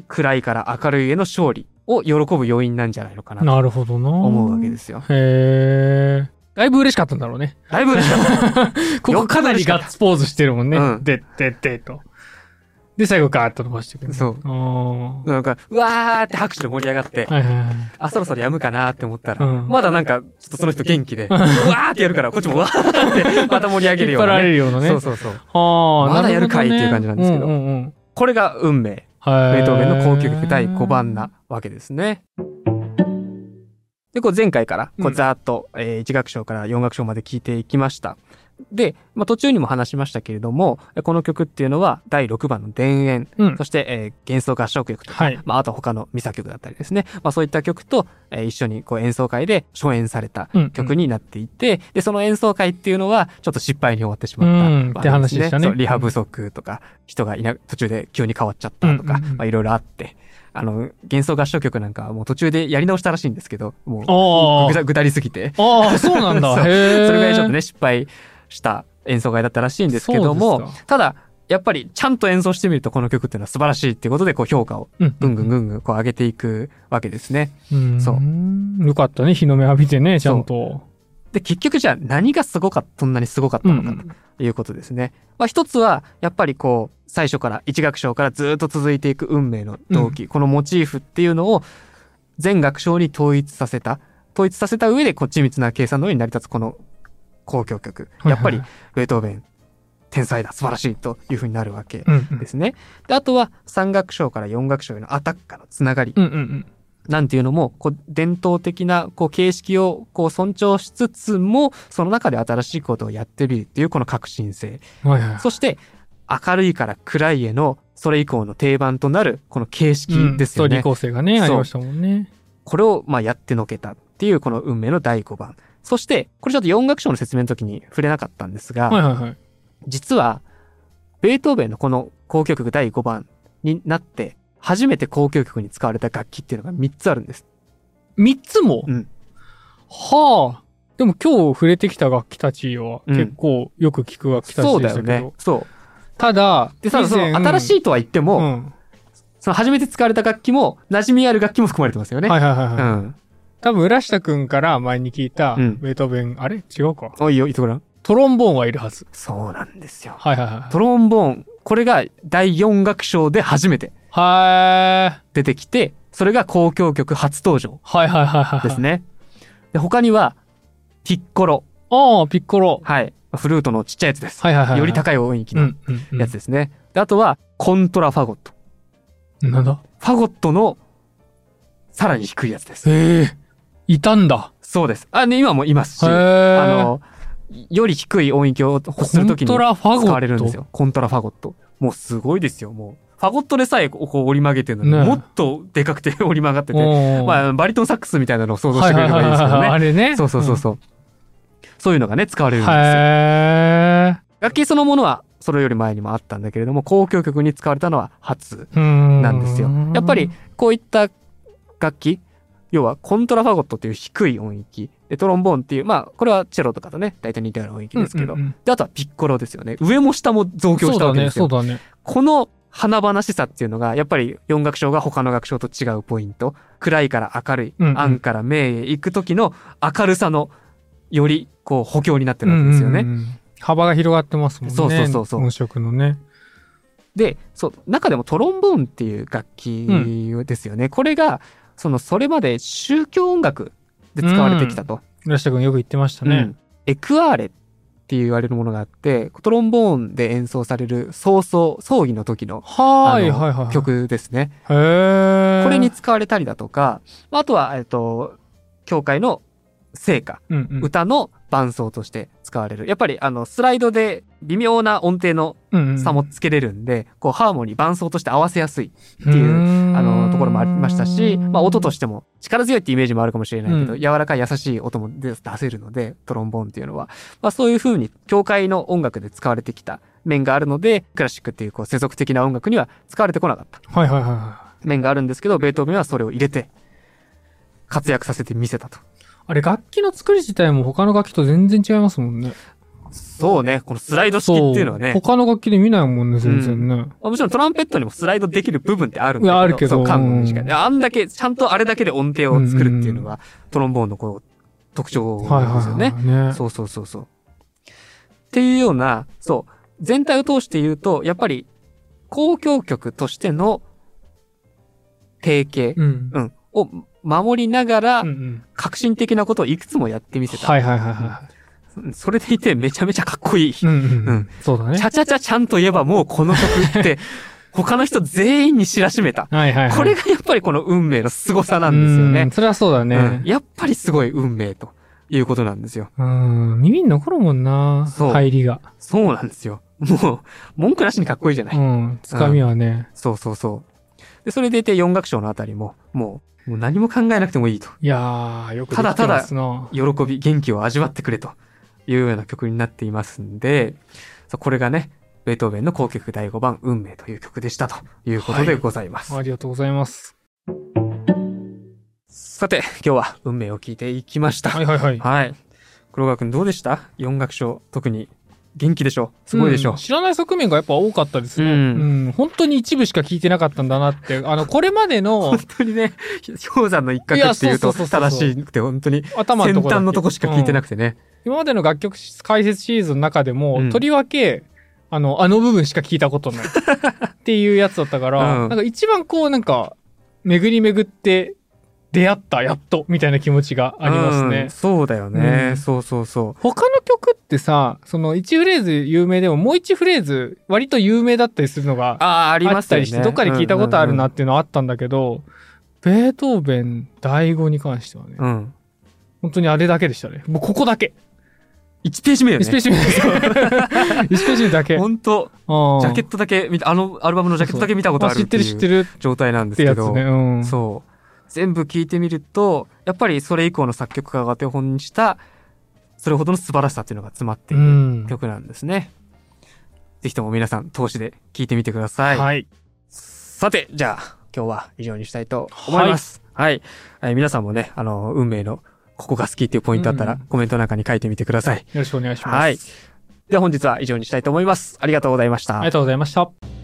Speaker 1: 暗いから明るいへの勝利を喜ぶ要因なんじゃないのかなと
Speaker 2: なるほどな。
Speaker 1: 思うわけですよ。
Speaker 2: へえ。だいぶ嬉しかったんだろうね。
Speaker 1: だいぶ嬉しかった。
Speaker 2: ここかなりガッツポーズしてるもんね。
Speaker 1: うん
Speaker 2: でってってと。で、最後ガーッと伸ばしてくる。
Speaker 1: そう。なんか、うわーって拍手で盛り上がって、
Speaker 2: はいはいはい。
Speaker 1: あ、そろそろやむかなって思ったら、
Speaker 2: うん
Speaker 1: まだなんか、ちょっとその人元気で、うわーってやるから、こっちもうわーって、また盛り上げるような、
Speaker 2: 引っ張られ
Speaker 1: ね。
Speaker 2: るようなね。
Speaker 1: そうそうそう。
Speaker 2: ああ、
Speaker 1: まだやるかいっていう感じなんですけど
Speaker 2: うんうんうん。
Speaker 1: これが運命。
Speaker 2: はい。
Speaker 1: ベートーベンの交響曲第5番なわけですね。で、こう前回から、こ
Speaker 2: う
Speaker 1: うんざーっと、えー1楽章から4楽章まで聞いていきました。で、まあ、途中にも話しましたけれども、この曲っていうのは第6番の田園、
Speaker 2: うん
Speaker 1: そ。して、えー幻想合唱曲とか、
Speaker 2: はい。
Speaker 1: まあ、あと他のミサ曲だったりですね。まあ、そういった曲と、えー一緒にこう演奏会で初演された
Speaker 2: うん
Speaker 1: 曲になっていて、で、その演奏会っていうのは、ちょっと失敗に終わってしまった、
Speaker 2: うんって話でしたね
Speaker 1: リハ不足とか、人がいな、途中で急に変わっちゃったとか、
Speaker 2: うんうんうん
Speaker 1: まあ、いろいろあって、あの、幻想合唱曲なんかはもう途中でやり直したらしいんですけど、もう、
Speaker 2: あ
Speaker 1: ぐだぐだりすぎて、
Speaker 2: あ。ああ、そうなんだ。
Speaker 1: そ。それぐらいちょっとね、失敗した演奏会だったらしいんですけどもただ、やっぱりちゃんと演奏してみるとこの曲っていうのは素晴らしいっていうことで、こう評価を
Speaker 2: うん。
Speaker 1: ぐんぐんぐんぐんこう上げていくわけですね。
Speaker 2: うん。
Speaker 1: そう
Speaker 2: よかったね。日の目浴びてね、ちゃんと。
Speaker 1: で、結局じゃあ何がすごかった、そんなにすごかったのか
Speaker 2: うん
Speaker 1: ということですね。まあ一つは、やっぱりこう、最初から一楽章からずっと続いていく運命の動機、このモチーフっていうのを全楽章に統一させた、統一させた上でこう緻密な計算の上に成り立つこの交響曲。やっぱり
Speaker 2: はい
Speaker 1: ベートーベン、天才だ、素晴らしいというふうになるわけ
Speaker 2: うんうん。
Speaker 1: ですね。で、あとは三楽章から四楽章へのアタッカーのつながり。
Speaker 2: うんうんうん。
Speaker 1: なんていうのも、こう、伝統的な、こう、形式を、こう、尊重しつつも、その中で新しいことをやってみるっていう、この革新性。
Speaker 2: はいはい。
Speaker 1: そして、明るいから暗いへの、それ以降の定番となる、この形式ですよね。
Speaker 2: ストーリー構成がね、ありましたもんね。
Speaker 1: これを、まあ、やってのけたっていう、この運命の第5番。そして、これちょっと4楽章の説明の時に触れなかったんですが、
Speaker 2: はいはいはい。
Speaker 1: 実は、ベートーベンのこの交響曲第5番になって、初めて交響曲に使われた楽器っていうのが3つあるんです。
Speaker 2: 三つも？
Speaker 1: うん
Speaker 2: はあ。でも今日触れてきた楽器たちは
Speaker 1: うん
Speaker 2: 結構よく聞く楽器た
Speaker 1: そう
Speaker 2: ちでしたけど。
Speaker 1: だよね。そう。
Speaker 2: ただ、
Speaker 1: で、ただその新しいとは言っても、
Speaker 2: うん。
Speaker 1: その初めて使われた楽器も、馴染みある楽器も含まれてますよね。
Speaker 2: はいはいはいはい。
Speaker 1: うん。
Speaker 2: 多分、浦下くんから前に聞いた、
Speaker 1: うん
Speaker 2: ベートーベン、あれ？違うか。
Speaker 1: おいいよ、言ってごら？ん。
Speaker 2: トロンボーンはいるはず。
Speaker 1: そうなんですよ。
Speaker 2: はいはいはい。
Speaker 1: トロンボーン、これが第4楽章で初めて
Speaker 2: はーい。
Speaker 1: 出てきて、それが交響曲初登場
Speaker 2: はいはいはいはい。
Speaker 1: です。ね。で、他には、ピッコロ。
Speaker 2: ああ、ピッコロ。
Speaker 1: はい。フルートのちっちゃいやつです。
Speaker 2: はいはいはい。
Speaker 1: より高い音域の
Speaker 2: うんうんうん。
Speaker 1: やつですね。であとは、コントラファゴット。
Speaker 2: なんだ？
Speaker 1: ファゴットの、さらに低いやつです。
Speaker 2: へえ。いたんだ。
Speaker 1: そうです。あ、ね、今もいますし。あの、より低い音域を欲するときに使われるんですよ。コントラファゴット。もうすごいですよ、もう。ファゴットでさえこう折り曲げてるのに、
Speaker 2: ね
Speaker 1: もっとでかくて折り曲がってて、まあ、バリトンサックスみたいなのを想像してくれればいいですけど
Speaker 2: はいはい。あ
Speaker 1: ね。
Speaker 2: れね。
Speaker 1: そうそうそうそう。そういうのがね、使われるんですよ。
Speaker 2: へ
Speaker 1: 楽器そのものは、それより前にもあったんだけれども、交響曲に使われたのは初
Speaker 2: な
Speaker 1: んですよ。やっぱり、こういった楽器、要はコントラファゴットっていう低い音域、でトロンボーンっていう、まあ、これはチェロとかとね、大体似たような音域ですけど、
Speaker 2: うんうんうん
Speaker 1: で、あとはピッコロですよね。上も下も増強したわけですよ。
Speaker 2: そうだね、
Speaker 1: この華々しさっていうのが、やっぱり4楽章が他の楽章と違うポイント。暗いから明るい、
Speaker 2: うんうん
Speaker 1: 暗から明へ行く時の明るさの、より、こう、補強になって。るわけですよね。
Speaker 2: うんうんうん幅が広がってますもんね。
Speaker 1: そうそうそうそう
Speaker 2: 音色のね。
Speaker 1: で、そう、中でもトロンボーンっていう楽器ですよね。これが、その、それまで宗教音楽で使われてきたと。
Speaker 2: 浦下くんよく言ってましたね
Speaker 1: うん。エクアーレって言われるものがあって、トロンボーンで演奏される葬送、葬儀の時の
Speaker 2: はーい、はいはいはい。
Speaker 1: 曲ですね。これに、使われたりだとか、あとは、えっと、教会の聖歌、
Speaker 2: うんうん
Speaker 1: 歌の伴奏として使われる。やっぱり、あの、スライドで微妙な音程の
Speaker 2: うんうん
Speaker 1: 差もつけれるんで、こう、ハーモニー、伴奏として合わせやすい。
Speaker 2: って
Speaker 1: いうあの、ところもありましたし、まあ、音と
Speaker 2: し
Speaker 1: しても力強いってイメージもあるかもしれないけど、
Speaker 2: うん
Speaker 1: 柔らかい優しい音も出出せるので、トロンボーンっていうのは。まあ、そういう風に、教会の音楽で使われてきた面があるので、クラシックっていう、こう、世俗的な音楽には使われてこなかった
Speaker 2: はいはいはいは
Speaker 1: 面があるんですけど、ベートーベンはそれを入れて、活躍させてみせたと。
Speaker 2: い。あれ、楽器の作り自体も他の楽器と全然違いますもんね。
Speaker 1: そうね、このスライド式っていうのはね、
Speaker 2: 他の楽器で見ないもんね、全然ね。
Speaker 1: もちろんトランペットにもスライドできる部分ってあるんだけど、
Speaker 2: あるけど
Speaker 1: そう、管にしか
Speaker 2: うん
Speaker 1: あんだけ、ちゃんとあれだけで音程を作るっていうのが、トロンボーンのこう、特徴ですよね。
Speaker 2: はいはい。ね。
Speaker 1: そうそうそうそう。っていうような、そう、全体を通して言うと、やっぱり、交響曲としての提携、
Speaker 2: うん。
Speaker 1: うん、を守りながら革新的なことをいくつもやってみせた。
Speaker 2: はいはいはいは
Speaker 1: それでいてめちゃめちゃかっこいい。
Speaker 2: い。うんうん
Speaker 1: う
Speaker 2: うんん。そうだね
Speaker 1: チ。ャチャチャちゃんと言えばもうこの曲って、他の人全員に知らしめた。
Speaker 2: はいはいはい。
Speaker 1: これがやっぱりこの運命の凄さなんですよね
Speaker 2: うん。それはそうだ
Speaker 1: うん
Speaker 2: ね。
Speaker 1: やっぱりすごい運命と。いうことなんですよ。
Speaker 2: うん。耳に残るもんな。
Speaker 1: そう
Speaker 2: 入りが。
Speaker 1: そうなんですよ。もう、文句なしにかっこいいじゃない。
Speaker 2: うん。つかみはね。
Speaker 1: そうそうそう。で、それでいて4楽章のあたりも、もう、もう何も考えなくてもいいと。
Speaker 2: いやー、よくできてますな。
Speaker 1: 喜び、元気を味わってくれというような曲になっていますんで、これがね、ベートーベンの交響曲第5番、運命という曲でしたということでございます。
Speaker 2: ありがとうございます。
Speaker 1: さて、今日は運命を聞いていきました。
Speaker 2: はいはいはい。
Speaker 1: はい。黒川くんどうでした？四楽章、特に元気でしょ？すごいでしょ、
Speaker 2: うん知らない側面がやっぱ多かったですね。
Speaker 1: う
Speaker 2: うんん。本当に一部しか聞いてなかったんだなって。あの、これまでの
Speaker 1: 本当にね、氷山の一角っていうと正しくて、本当に先
Speaker 2: 頭のとこだけ
Speaker 1: 端のとこしか聞いてな
Speaker 2: く
Speaker 1: くてね。
Speaker 2: 今までの楽曲解説シリーズの中でも、
Speaker 1: うん
Speaker 2: とりわけ、あの、あの部分しか聞いたことない。っていうやつだったから、
Speaker 1: うん
Speaker 2: なんか一番こう、なんか、巡り巡って出会った、やっと、みたいな気持ちがあります
Speaker 1: うん
Speaker 2: ね。
Speaker 1: そうだよね、
Speaker 2: うん
Speaker 1: そうそうそう。
Speaker 2: 他の曲ってさ、その1フレーズ有名でももう1フレーズ割と有名だったりするのが
Speaker 1: ああ、あり
Speaker 2: あ
Speaker 1: ますよね。
Speaker 2: ったりして、どっかで聞いたことあるな
Speaker 1: っ
Speaker 2: っていうのはあったんだけど、ベートーベン第5に関してはね、
Speaker 1: うん。うん。
Speaker 2: 本当にあれだけでしたね。もうここだけ。
Speaker 1: 1ページ目よね。
Speaker 2: 1ページ目ですよ。1ページ目だけ。
Speaker 1: 本当ジャケットだけ見た、あのアルバムのジャケットだけ見たことある
Speaker 2: 知ってる知ってるっ
Speaker 1: 状態なんですけど、
Speaker 2: ね。うん。
Speaker 1: そう。全部聞いてみると、やっぱりそれ以降の作曲家が手本にした、それほどの素晴らしさっていうのが詰まっていうる
Speaker 2: ん。
Speaker 1: 曲なんですね。ぜひとも皆さん、通しで聞いてみてください。
Speaker 2: はい。
Speaker 1: さて、じゃあ、今日は以上にしたいと思います。はい。えー皆さんもね、あの、運命のここが好きっていうポイントあったら、
Speaker 2: うん
Speaker 1: コメントなんかに書いてみてください。
Speaker 2: よろしくお願いします。
Speaker 1: はい。では本日は以上にしたいと思います。ありがとうございました。
Speaker 2: ありがとうございました。